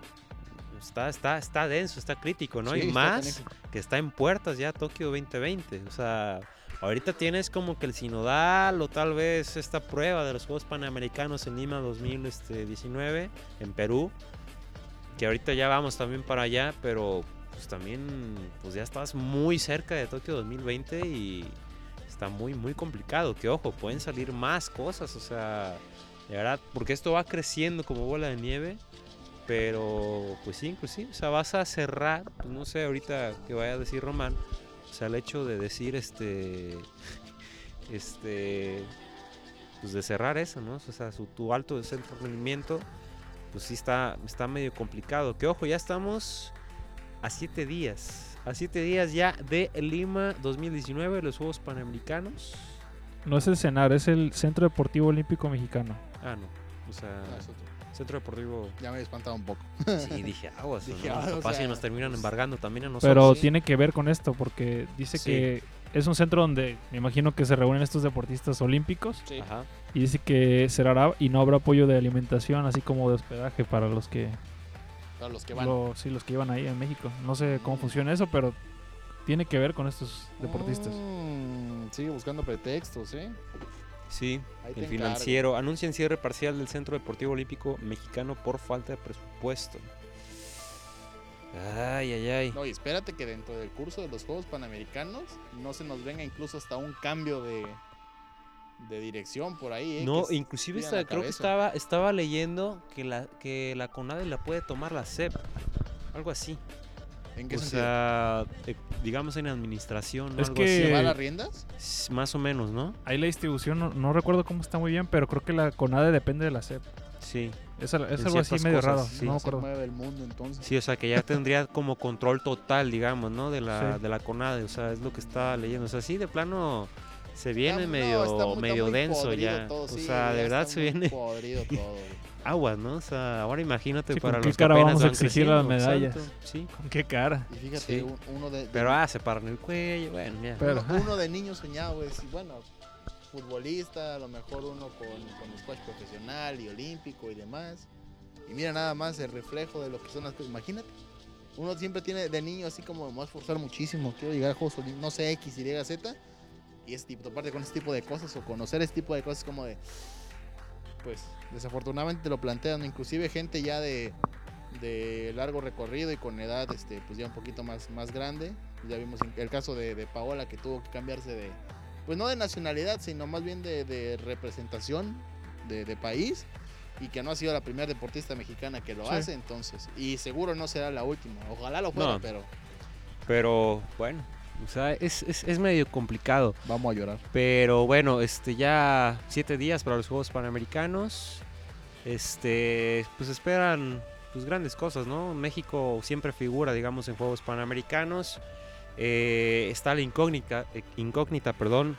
está, está, está denso, está crítico, ¿no? Sí, y más que está en puertas ya Tokio 2020. O sea, ahorita tienes como que el sinodal o tal vez esta prueba de los Juegos Panamericanos en Lima 2019 en Perú. Que ahorita ya vamos también para allá, pero pues también pues ya estás muy cerca de Tokio 2020 y está muy muy complicado. Que ojo, pueden salir más cosas, o sea, de verdad, porque esto va creciendo como bola de nieve. Pero, pues sí, inclusive, o sea, vas a cerrar, pues, no sé, ahorita que vaya a decir Román, o sea, el hecho de decir, este, este, pues de cerrar eso, ¿no? O sea, su, tu alto de centro de rendimiento, pues sí está, está medio complicado. Que ojo, ya estamos a siete días, a siete días ya de Lima 2019, los Juegos Panamericanos. No es el CENAR, es el Centro Deportivo Olímpico Mexicano. Ah, no, o sea, Ah, es otro. Centro Deportivo... Ya me he espantado un poco. Sí, dije, aguas, Dije, ¿no? ah, o capaz nos terminan pues, embargando también a nosotros. Pero sí. tiene que ver con esto, porque dice Sí. que es un centro donde me imagino que se reúnen estos deportistas olímpicos Ajá. y dice que cerrará y no habrá apoyo de alimentación, así como de hospedaje para los que, Para los que van. lo- sí, los que iban ahí en México. No sé cómo funciona eso, pero tiene que ver con estos deportistas. Mm, sigue buscando pretextos, ¿eh? Sí, Ahí el encargo. financiero anuncia cierre parcial del Centro Deportivo Olímpico Mexicano por falta de presupuesto. Ay, ay, ay. No, y espérate que dentro del curso de los Juegos Panamericanos no se nos venga incluso hasta un cambio de, de dirección por ahí. ¿eh? No, Que inclusive creo que estaba, estaba leyendo que la, que la CONADE la puede tomar la CEP. Algo así. ¿En qué O sentido? sea, eh, digamos en administración. o Es algo que- ¿Se va a así. las riendas? S- Más o menos, ¿no? Ahí la distribución, no, no recuerdo cómo está muy bien, pero creo que la CONADE depende de la SEP. Sí. Es, al- es En algo así ciertas medio cosas, raro, sí. no me Se acuerdo. mueve el mundo entonces. Sí, o sea que ya tendría como control total, digamos, ¿no? De la, Sí. de la CONADE, o sea, es lo que está leyendo. O sea, sí, de plano se viene Está- no, medio, muy- está medio denso ya. todo, o sí, sea, de verdad se viene podrido todo. aguas, ¿no? O sea, ahora imagínate Sí, ¿con para qué los que cara apenas vamos a exigir las medallas? exacto, Sí, ¿Con qué cara? Y fíjate, Sí. uno de, de- pero ah, se paran el cuello, bueno, ya. Pero- uno, uno de niño soñado, güey. sí, bueno, futbolista, a lo mejor uno con, con squash profesional y olímpico y demás. Y mira nada más el reflejo de lo que son las cosas. Imagínate. Uno siempre tiene de niño así como me voy a esforzar muchísimo. Quiero llegar a Juegos Olímpicos, no sé, X, Y, Z. Y es tipo, toparte con este tipo de cosas o conocer este tipo de cosas como de. Pues desafortunadamente te lo plantean. Inclusive gente ya de, de largo recorrido y con edad este, pues ya un poquito más, más grande. Ya vimos el caso de, de Paola que tuvo que cambiarse de, pues no de nacionalidad, sino más bien de, de representación de, de país y que no ha sido la primera deportista mexicana que lo Sí. hace entonces. Y seguro no será la última. Ojalá lo fuera, No. pero Pero bueno, o sea, es, es, es medio complicado. vamos a llorar. Pero bueno, este ya siete días para los Juegos Panamericanos. Este, pues esperan pues grandes cosas, ¿no? México siempre figura, digamos, en Juegos Panamericanos. Eh, está la incógnita, eh, incógnita, perdón,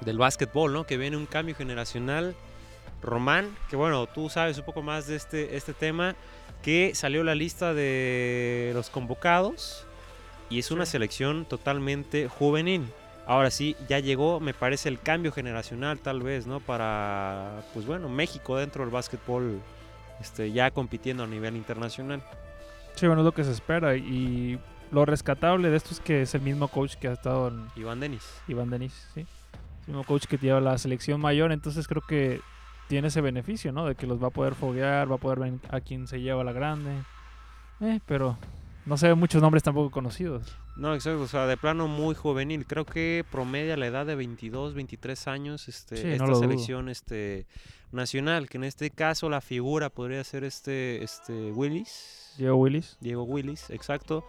del básquetbol, ¿no? Que viene un cambio generacional. Román, que bueno, tú sabes un poco más de este, este tema, que salió la lista de los convocados y es una selección totalmente juvenil. Ahora sí, ya llegó, me parece, el cambio generacional tal vez, ¿no? Para, pues bueno, México dentro del básquetbol, este, ya compitiendo a nivel internacional. Sí, bueno, es lo que se espera. Y lo rescatable de esto es que es el mismo coach que ha estado en Iván Denis. Iván Denis, ¿sí? El mismo coach que lleva la selección mayor, entonces creo que tiene ese beneficio, ¿no? De que los va a poder foguear, va a poder ver a quien se lleva la grande. Eh, pero no sé muchos nombres tampoco conocidos. No, exacto, o sea, de plano muy juvenil. Creo que promedia la edad de 22, 23 años este, Sí, esta selección este, nacional, que en este caso la figura podría ser este, este Willis. Diego Willis. Diego Willis, exacto.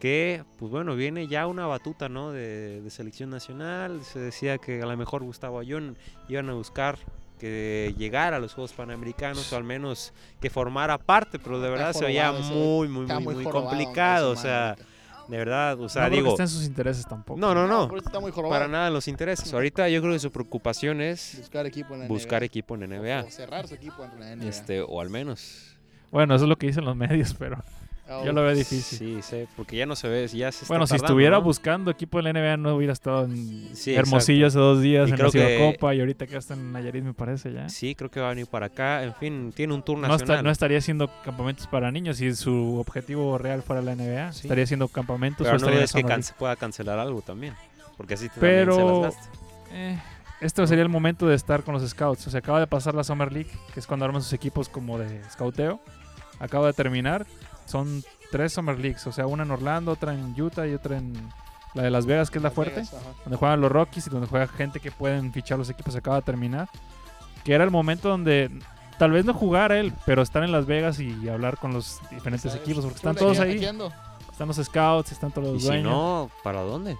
Que, pues bueno, viene ya una batuta, ¿no? De, de selección nacional. Se decía que a lo mejor Gustavo Ayón iban a buscar que llegara a los Juegos Panamericanos o al menos que formara parte, pero de verdad se veía ese, muy, muy, muy, muy, complicado. O sea, de verdad, o sea, no digo, esté en sus intereses tampoco. no, no, no, está muy para nada en los intereses. Ahorita yo creo que su preocupación es Buscar equipo en la buscar NBA. equipo en la O- NBA, O cerrar su equipo en la NBA. este, o al menos. Bueno, eso es lo que dicen los medios, pero Oh, Yo lo veo difícil. Sí, sí, porque ya no se ve, ya se está Bueno, si tardando, estuviera ¿no? buscando equipo de la NBA no hubiera estado en Sí, Hermosillo hace dos días Y en la que- Copa y ahorita que está en Nayarit me parece ya. Sí, creo que va a venir para acá. En fin, tiene un tour No, nacional. está- no estaría haciendo campamentos para niños si su objetivo real fuera la NBA. Sí. Estaría haciendo campamentos Pero o no es que Summer can- League. se pueda cancelar algo también. Porque así te Pero- se las gasta. Eh, este sería el momento de estar con los scouts. O sea, acaba de pasar la Summer League, que es cuando arman sus equipos como de scouteo. Acaba de terminar. Son tres Summer Leagues. O sea, una en Orlando, otra en Utah y otra en la de Las Vegas, que es la Las fuerte. Vegas, donde juegan los Rockies y donde juega gente que pueden fichar los equipos acaba de terminar. Que era el momento donde tal vez no jugar él, pero estar en Las Vegas y hablar con los diferentes ¿Sabes? equipos, porque están todos ahí. Están los scouts, están todos Y los si dueños. no, ¿para dónde?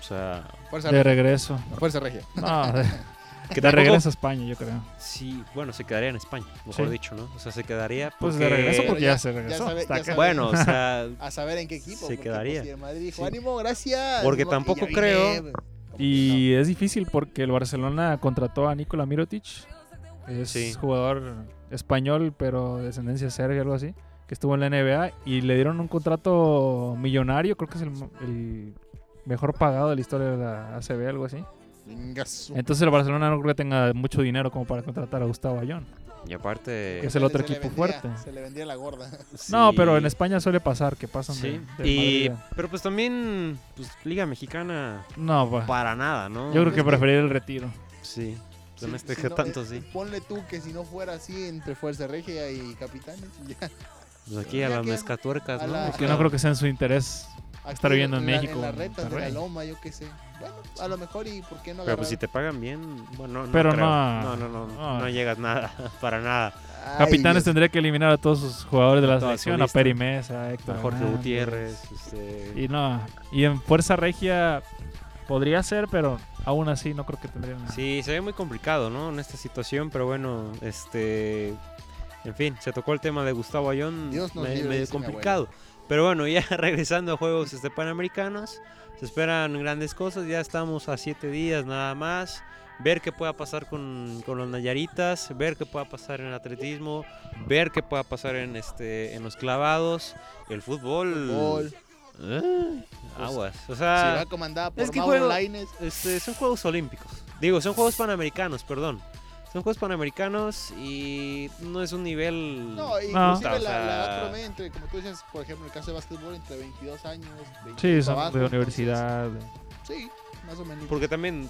O sea, Fuerza de regia. regreso. Fuerza regia. No, de, que de tampoco- regreso a España, yo creo. Sí, bueno, se quedaría en España, mejor Sí. dicho, ¿no? O sea, se quedaría Pues porque... de regreso porque ya- ya, se ya regresó. sabe- ya sabe. Bueno, o sea, A saber en qué equipo. Se porque, quedaría. pues, si el Madrid dijo, Sí. ánimo, gracias. Porque no, tampoco ya vine". creo- Y es difícil porque el Barcelona contrató a Nikola Mirotic. Es Sí. jugador español, pero de descendencia serbia, algo así. Que estuvo en la NBA y le dieron un contrato millonario. Creo que es el, el mejor pagado de la historia de la ACB, algo así. Entonces el Barcelona no creo que tenga mucho dinero como para contratar a Gustavo Ayón. y aparte... Que es el se otro le equipo vendría- fuerte. Se le vendría la gorda. No, sí, pero en España suele pasar que pasan Sí, de, del y, pero pues también, pues, Liga Mexicana, No, pa- para nada, ¿no? yo creo que que- preferiría el retiro. Sí, Sí, en este si que no, tanto eh, sí. Ponle tú que si no fuera así entre Fuerza Regia y Capitanes, ya. Pues aquí a las mezcatuercas, ¿no? la- O Que sea, no creo que sea en su interés. Estar viviendo en la- México, En las en retas de la loma, yo qué sé. Bueno, a lo mejor y por qué no Pero pues si te pagan bien, bueno, no Pero creo. no. no, no, no, No. no llegas nada, para nada. Ay, Capitanes Dios. tendría que eliminar a todos sus jugadores de la selección, a. Peri Mesa, a Héctor A Jorge Hernández. Gutiérrez, este, Y no, y en Fuerza Regia podría ser, pero aún así no creo que tendrían. Sí, se ve muy complicado, ¿no? En esta situación, pero bueno, este... En fin, se tocó el tema de Gustavo Ayón, Dios nos me- medio complicado. Pero bueno, ya regresando a Juegos este, Panamericanos, se esperan grandes cosas, ya estamos a siete días nada más. Ver qué pueda pasar con, con los Nayaritas, ver qué pueda pasar en el atletismo, ver qué pueda pasar en este en los clavados, el fútbol. Fútbol. Ay, aguas. O sea, va comandada por es que juego- este, son Juegos Olímpicos. Digo, son Juegos Panamericanos, perdón. Son Juegos Panamericanos y no es un nivel... No, No. inclusive O la, la entre, como tú dices, por ejemplo, en el caso de básquetbol, entre 22 años, 22 Sí, son abajo, de universidad. Sí, más o menos. Porque también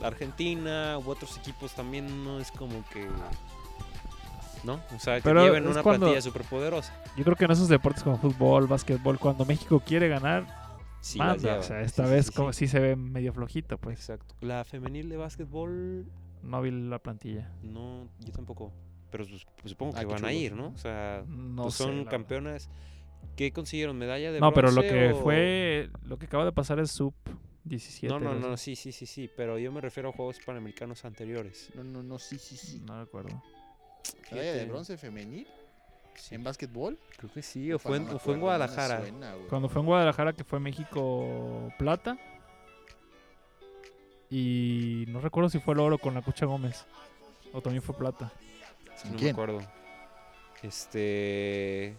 Argentina u otros equipos también no es como que... ¿No? O sea, que Pero lleven una cuando- plantilla súper poderosa. Yo creo que en esos deportes como fútbol, básquetbol, cuando México quiere ganar, Sí, manda. O sea, esta Sí, vez sí, como sí. sí se ve medio flojito, pues. Exacto. La femenil de básquetbol, No vi la plantilla. no, yo tampoco. Pero pues supongo Ah, que qué van a ir, ¿no? O sea, No pues sé, son la campeonas que consiguieron medalla de. No, pero lo que o- fue, lo que acaba de pasar es sub 17. No, no, no, sí, sí, sí, sí, pero yo me refiero a Juegos Panamericanos anteriores. No, no, no, sí, sí, sí. No recuerdo. ¿Medalla de bronce femenil Sí, en básquetbol? creo que sí, o fue, en, o fue en Guadalajara. suena. Cuando fue en Guadalajara, que fue México plata. Y no recuerdo si fue el oro con la Cucha Gómez. O también fue plata. ¿Sin no me quién? acuerdo. Este.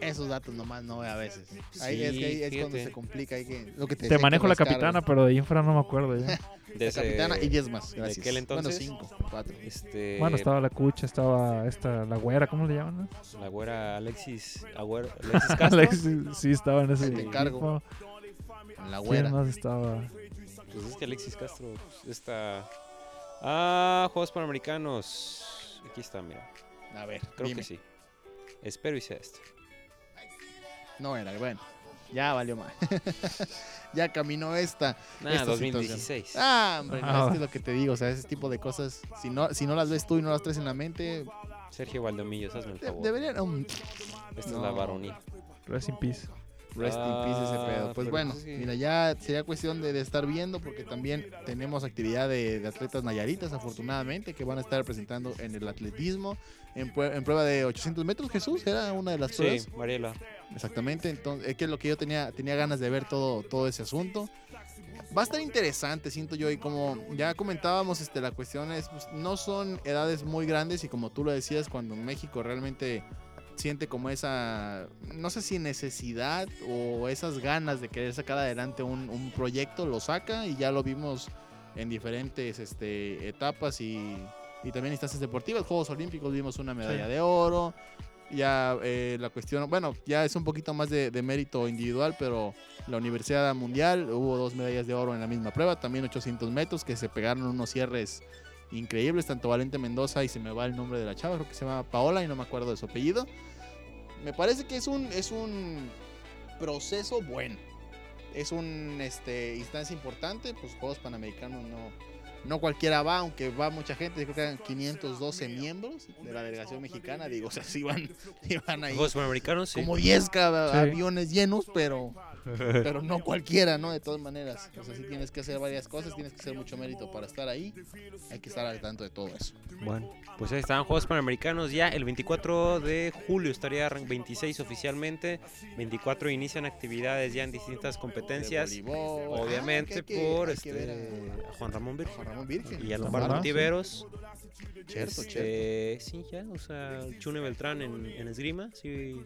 Esos datos nomás no a veces. Ahí es, que ahí es cuando se complica. Hay que, lo que te, manejo la capitana, pero de ahí en fuera no me acuerdo ya. De La ese- capitana y 10 más, de gracias. aquel entonces. Bueno, 5, 4. Este. Bueno, estaba la Cucha, estaba esta, la güera, ¿cómo le llaman? no? La güera Alexis. Agüero- Alexis Castro. Alex, sí, estaba en ese Ahí te encargo. La ¿Quién güera. más estaba? Pues es que Alexis Castro pues, está. Ah, Juegos Panamericanos. Aquí está, mira. A ver, Creo dime. que sí. Espero y sea este. No era, bueno. Ya valió más. ya caminó esta. Nah, Esta 2016. Ah, hombre, Ah. es que es lo que te digo. O sea, ese tipo de cosas, si no, si no las ves tú y no las traes en la mente, Sergio Valdomillos, hazme el de- favor. deberían. um, Esta es No. la varonil. Rest in peace. Rest in peace ese Ah, pedo. Pues bueno, pues sí. mira, ya sería cuestión de, de estar viendo porque también tenemos actividad de, de atletas nayaritas, afortunadamente, que van a estar presentando en el atletismo, en, prue- en prueba de 800 metros. Jesús era una de las Sí, pruebas. Mariela. Exactamente, entonces, es que es lo que yo tenía, tenía ganas de ver todo, todo ese asunto. Va a estar interesante, siento yo, y como ya comentábamos, este, la cuestión es, pues, no son edades muy grandes y como tú lo decías, cuando México realmente siente como esa, no sé si necesidad o esas ganas de querer sacar adelante un, un proyecto, lo saca y ya lo vimos en diferentes este, etapas y, y también instancias deportivas. Juegos Olímpicos vimos una medalla Sí. de oro. Ya eh, la cuestión, bueno, ya es un poquito más de, de mérito individual, pero la Universidad Mundial hubo dos medallas de oro en la misma prueba, también 800 metros que se pegaron unos cierres increíbles, tanto Valente Mendoza y se me va el nombre de la chava, creo que se llama Paola y no me acuerdo de su apellido. Me parece que es un, es un proceso bueno. Es una este, instancia importante, pues Juegos Panamericanos no, no cualquiera va, aunque va mucha gente, creo que eran 512 miembros de la delegación mexicana, digo, o sea, sí van, sí van ahí Juegos Panamericanos, sí. como 10 ca- Sí. aviones llenos, pero, pero no cualquiera, ¿no? De todas maneras. O sea, sí tienes que hacer varias cosas, tienes que hacer mucho mérito para estar ahí. Hay que estar al tanto de todo eso. Bueno, pues ahí están Juegos Panamericanos ya. El 24 de julio estaría arran- 26 oficialmente. 24 inician actividades ya en distintas competencias. Ah, Obviamente que que- por este, a Juan Ramón Virgen Juan Ramón Virgen. y a Lombardo. Tiveros. Cierto, Este, sí, ya, o sea, Chune Beltrán en, en esgrima, sí.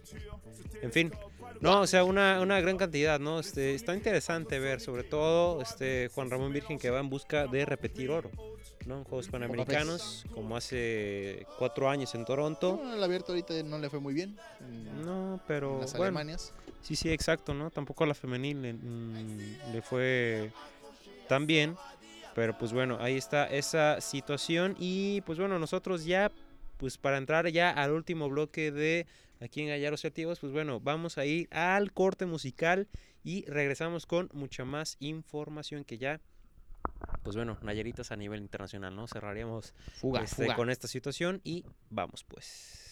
En fin, no, o sea, una, una gran cantidad, ¿no? Este, está interesante ver, sobre todo, este, Juan Ramón Virgen que va en busca de repetir oro, ¿no? En Juegos Panamericanos, como hace cuatro años en Toronto. Bueno, el abierto ahorita no le fue muy bien. En, No, en pero las bueno, Alemanias. sí, sí, exacto, ¿no? Tampoco a la femenil le, mm, le fue tan bien. Pero pues bueno, ahí está esa situación. Y pues bueno, nosotros ya, pues para entrar ya al último bloque de aquí en Gallaros Creativos, pues bueno, vamos a ir al corte musical y regresamos con mucha más información que ya, pues bueno, Nayaritas a nivel internacional, ¿no? Cerraríamos Fuga, este, fuga. con esta situación y vamos pues.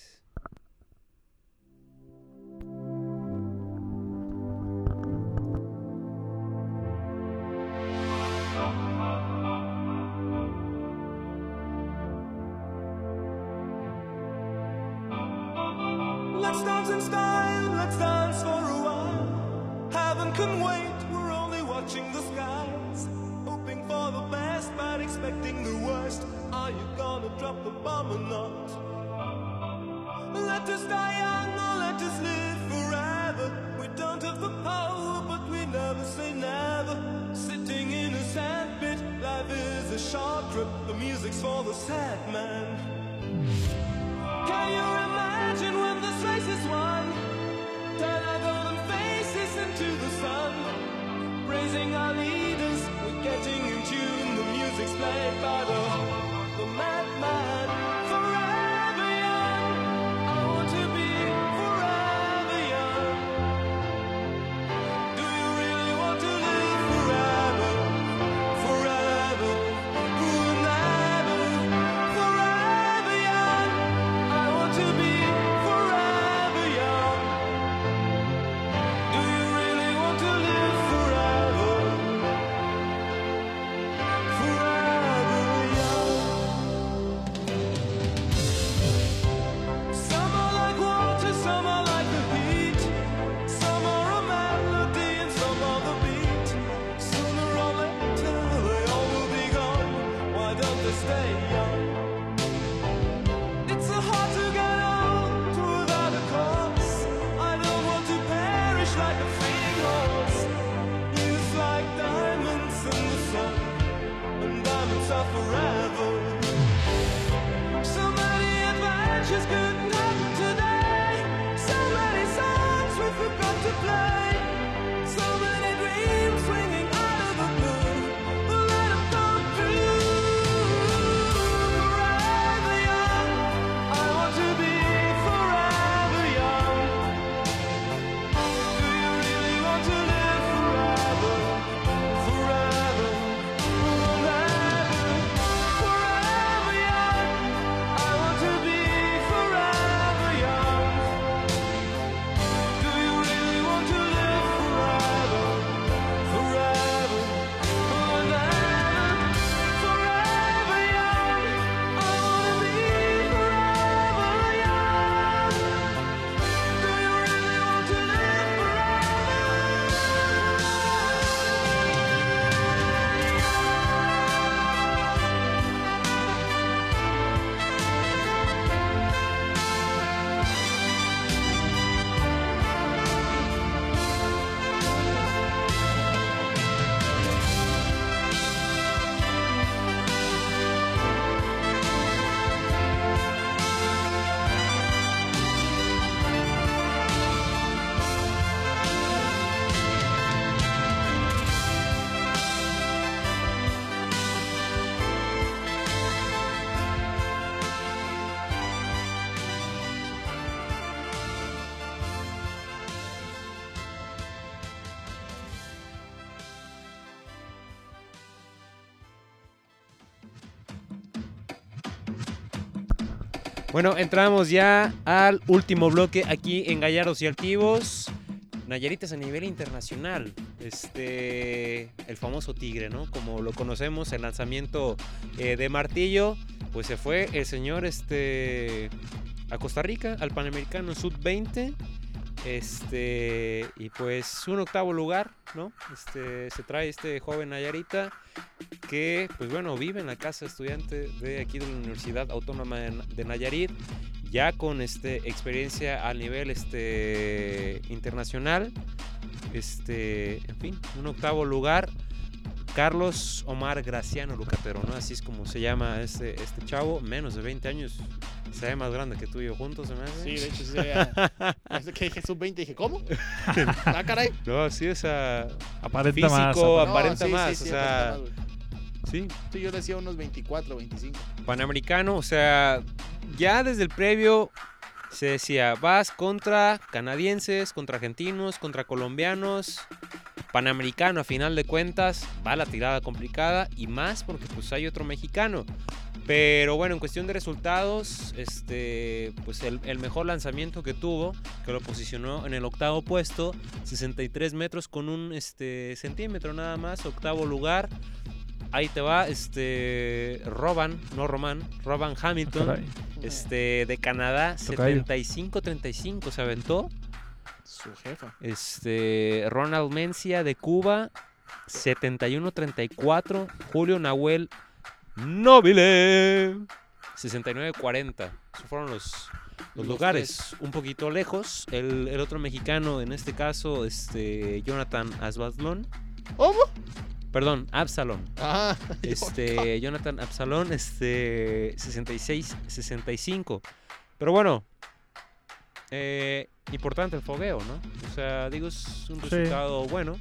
Bueno, entramos ya al último bloque aquí en Gallardos y Altivos. Nayaritas a nivel internacional. Este, el famoso Tigre, ¿no? Como lo conocemos, el lanzamiento eh, de martillo, pues se fue el señor este, a Costa Rica, al Panamericano Sub-20. Este, y pues un octavo lugar, ¿no? Este, se trae este joven Nayarita que, pues bueno, vive en la casa estudiante de aquí de la Universidad Autónoma de, Nayarit, ya con este, experiencia a nivel este, internacional. Este, en fin, un octavo lugar. Carlos Omar Graciano Lucatero, ¿no? Así es como se llama este, este chavo, menos de 20 años. Se ve más grande que tú y yo juntos, se me hace. Sí, de hecho, sí. se veía- Desde que dije sub-20 dije, ¿cómo? ah, caray. No, sí, o sea, Aparenta más. Físico, apa- aparenta sí, sí, más, sí, o sea, aparenta más, sí, Sí, yo decía unos 24, 25. Panamericano, o sea, ya desde el previo se decía, vas contra canadienses, contra argentinos, contra colombianos, Panamericano a final de cuentas, va la tirada complicada y más porque pues hay otro mexicano. Pero bueno, en cuestión de resultados, este, pues el, el mejor lanzamiento que tuvo, que lo posicionó en el octavo puesto, 63 metros con un este, centímetro nada más, octavo lugar. Ahí te va, este, Roban, no Román, Roban Hamilton, Caray. este, de Canadá, Tocayo. 75-35 se aventó. Su jefa. Este, Ronald Mencia de Cuba, 71-34. Julio Nahuel Nobile, 69-40. Esos fueron los, los lugares un poquito lejos. El, el otro mexicano, en este caso, este, Jonathan Asbazlón. ¿Cómo? Perdón, Absalón. Ah, Este, Jonathan Absalón, este, 66-65. Pero bueno, eh, importante el fogueo, ¿no? O sea, digo, es un Sí. resultado bueno.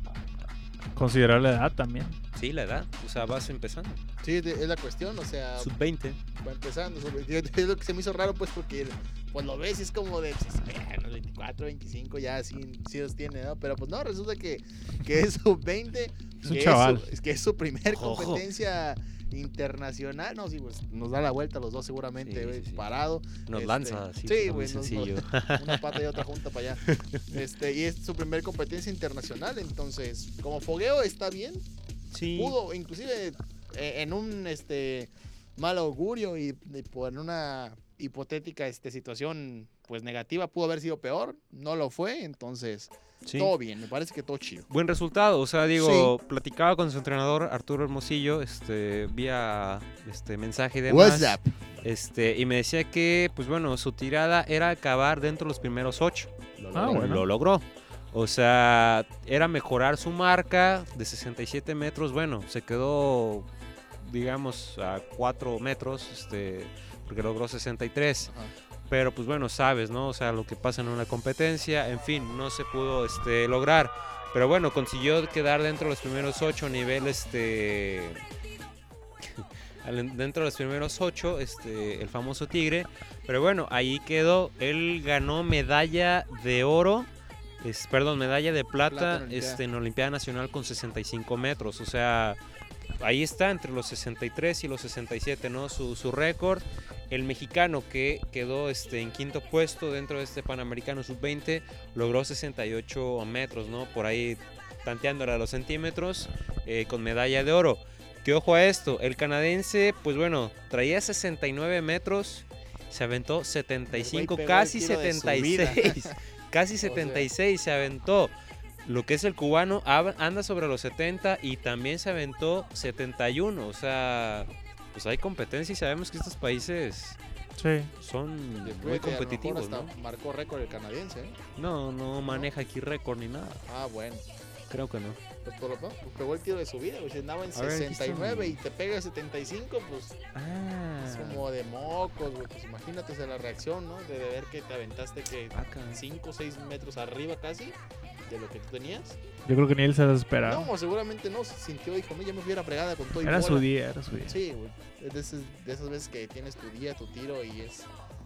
Considerar la edad también. Sí, la edad. O sea, vas empezando. Sí, es la cuestión, o sea, Sub-20. va empezando. Es lo que se me hizo raro, pues, porque pues lo ves y es como de pues, "Ah, los 24, 25, ya sí, sí los tiene, ¿no? Pero pues no, resulta que, que es sub-20. Es un que chaval. su- Es, que es su primer Ojo. Internacional. No, sí, pues nos da la vuelta los dos seguramente, Sí, güey, sí, sí. parado. Nos Este, lanza así. sí, muy güey, nos- nos- sencillo. una pata y otra junta para allá. Este, y es su primer competencia internacional, entonces, como fogueo está bien, sí. pudo, inclusive eh, en un este mal augurio y, y por una hipotética este, situación pues negativa pudo haber sido peor, no lo fue, entonces sí. todo bien, me parece que todo chido. Buen resultado, o sea, digo, platicaba con su entrenador Arturo Hermosillo, este, vía este mensaje y demás. Este, y me decía que, pues bueno, su tirada era acabar dentro de los primeros ocho. Lo, Ah, logró- bueno. lo logró. O sea, era mejorar su marca de 67 metros. Bueno, se quedó, digamos, a 4 metros, este, porque logró 63. Ajá. Pero pues bueno, sabes, ¿no? O sea, lo que pasa en una competencia, en fin, no se pudo este, lograr. Pero bueno, consiguió quedar dentro de los primeros ocho a nivel este. dentro de los primeros ocho, este, el famoso Tigre. Pero bueno, ahí quedó. Él ganó medalla de oro. es- perdón, medalla de Plata plata, en Olimpiada. este, en Olimpiada Nacional con 65 metros. O sea, ahí está entre los 63 y los 67, ¿no? Su, su récord. El mexicano que quedó este, en quinto puesto dentro de este Panamericano Sub-20 logró 68 metros, ¿no? Por ahí tanteándole a los centímetros eh, con medalla de oro. Que ojo a esto, el canadiense, pues bueno, traía 69 metros, se aventó 75, pegó el casi tiro de su vida. 76, casi sea. 76 se aventó. Lo que es el cubano anda sobre los 70 y también se aventó 71. O sea, pues hay competencia y sabemos que estos países Sí. son muy competitivos, ¿no? marcó récord el canadiense, ¿eh? No, no maneja aquí récord ni nada. Ah, bueno. Creo que no. Pues, por lo menos, pues, pegó el tiro de su vida, güey. Si andaba en A ver, aquí está 69 mi- y te pega 75, pues Ah, es como de mocos, güey. Pues imagínate o sea, la reacción, ¿no? De ver que te aventaste que acá. 5 o 6 metros arriba casi de lo que tú tenías. Yo creo que ni él se desesperaba. No, seguramente no. Se sintió, dijo, "No, ya me fui a la fregada con todo y era bola". su día, era su día. Sí, güey. Es de esas, de esas veces que tienes tu día, tu tiro y es,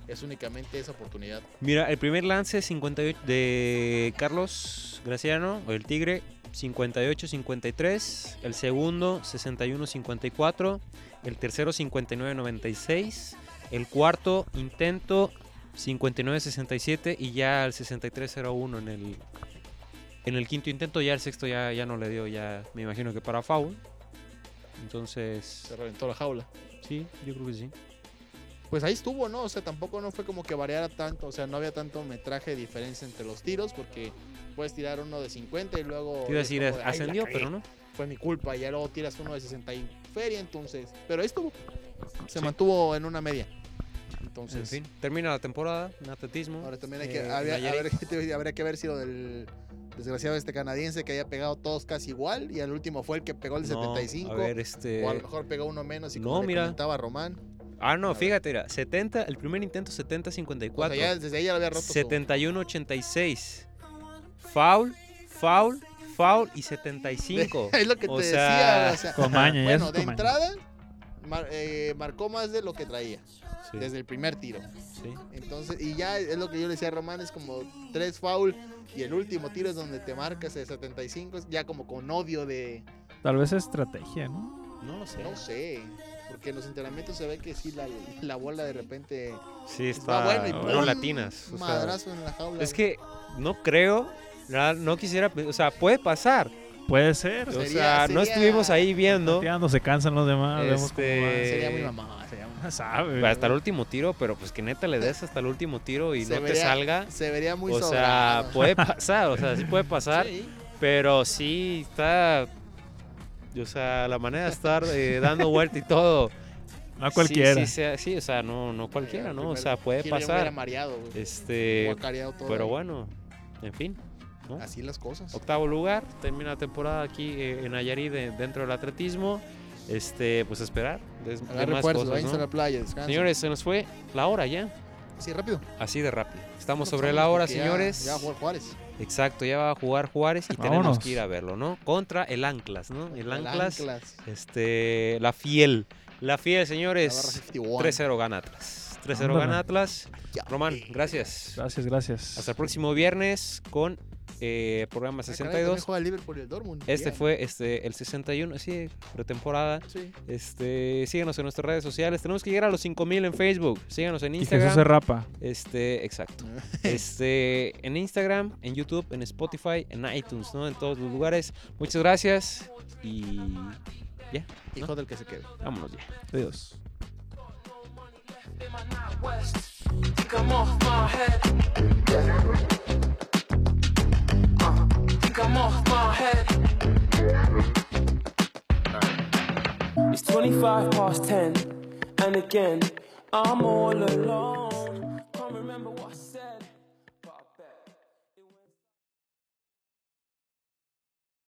es únicamente esa oportunidad. Mira, el primer lance 58 de Carlos Graciano, o el Tigre, 58-53. El segundo, 61-54. El tercero, 59-96. El cuarto intento 59-67 y ya el 63-01 en el en el quinto intento ya el sexto ya, ya no le dio ya me imagino que para foul. Entonces, Se reventó la jaula. sí, yo creo que sí. Pues ahí estuvo, ¿no? O sea, tampoco no fue como que variara tanto, o sea, no había tanto metraje de diferencia entre los tiros, porque puedes tirar uno de 50 y luego... Te iba a es decir, como de, "Ay, la ascendió, pero no. Fue mi culpa, y ya luego tiras uno de 60 y feria, entonces... Pero ahí estuvo, se Sí. mantuvo en una media. En Entonces, fin, termina la temporada en atletismo. ahora también hay que, eh, habría, Nayarit. habría- habría que ver si lo del desgraciado este canadiense que haya pegado todos casi igual, y el último fue el que pegó el No, 75. A ver, este. O a lo mejor pegó uno menos y No, como le mira. comentaba Román. Ah, no, A fíjate, era 70, el primer intento O sea, 70-54. ya desde ahí ya lo había roto. su- 71-86. Foul, foul, foul y 75. es lo que te decía, o sea, Con maña, ya bueno, de maña. entrada mar- eh, marcó más de lo que traía Sí, desde el primer tiro. sí. Entonces, y ya es lo que yo le decía a Román, es como tres foul y el último tiro es donde te marcas de 75, es ya como con odio de, Tal vez estrategia, ¿no? No lo sé. no sé, porque en los entrenamientos se ve que sí, la, la bola de repente Sí, va está. bueno y no ¡pum! latinas. o sea, madrazo en la jaula. es que no creo. No quisiera. O sea, puede pasar. Puede ser. O Sería- sea, no sería- estuvimos ahí viendo. Pateando, se cansan los demás. vemos cómo Este, sería muy mamá, sería muy- va. Sabe. Hasta el último tiro, pero pues que neta le des hasta el último tiro y Se no te vería- salga. se vería muy O sea, sobrado. puede pasar, o sea, sí puede pasar. Sí. Pero sí está. O sea, la manera de estar eh, dando vuelta y todo. No sí, cualquiera. Sí, sea- sí, o sea, no, no cualquiera, ¿no? O sea, puede pasar. mareado, güey. Este. Todo Pero bueno, en fin. ¿No? Así las cosas. Octavo lugar, termina la temporada aquí eh, en Nayarit de- dentro del atletismo. Este, pues esperar de, de más cosas, váyanse a la playa. Señores, se nos fue la hora ya. Sí, rápido. Así de rápido. Estamos sobre la hora, ya- señores. Ya, va a jugar Juárez. Exacto, ya va a jugar Juárez y tenemos Vámonos. que ir a verlo, ¿no? Contra el Anclas, ¿no? El Anclas, Anclas. este, la fiel. La fiel, señores. 51. 3-0 gana Atlas. 3-0 Ándale. gana Atlas. Ya. Román, gracias. Gracias, gracias. Hasta el próximo viernes con eh, programa Ah, caray, 62. también juega el Liverpool y el Dortmund. Este Bien. fue este el 61, sí, pretemporada. Sí. Este, síganos en nuestras redes sociales. Tenemos que llegar a los 5000 en Facebook. Síganos en Y Jesús se Instagram. rapa. Este, exacto. Este, en Instagram, en YouTube, en Spotify, en iTunes, ¿no? En todos los lugares. Muchas gracias y Hijo del que se quede. vámonos ya. Adiós. Think I'm off my head. off my head. It's 25 past 10, and again, I'm all alone. Can't remember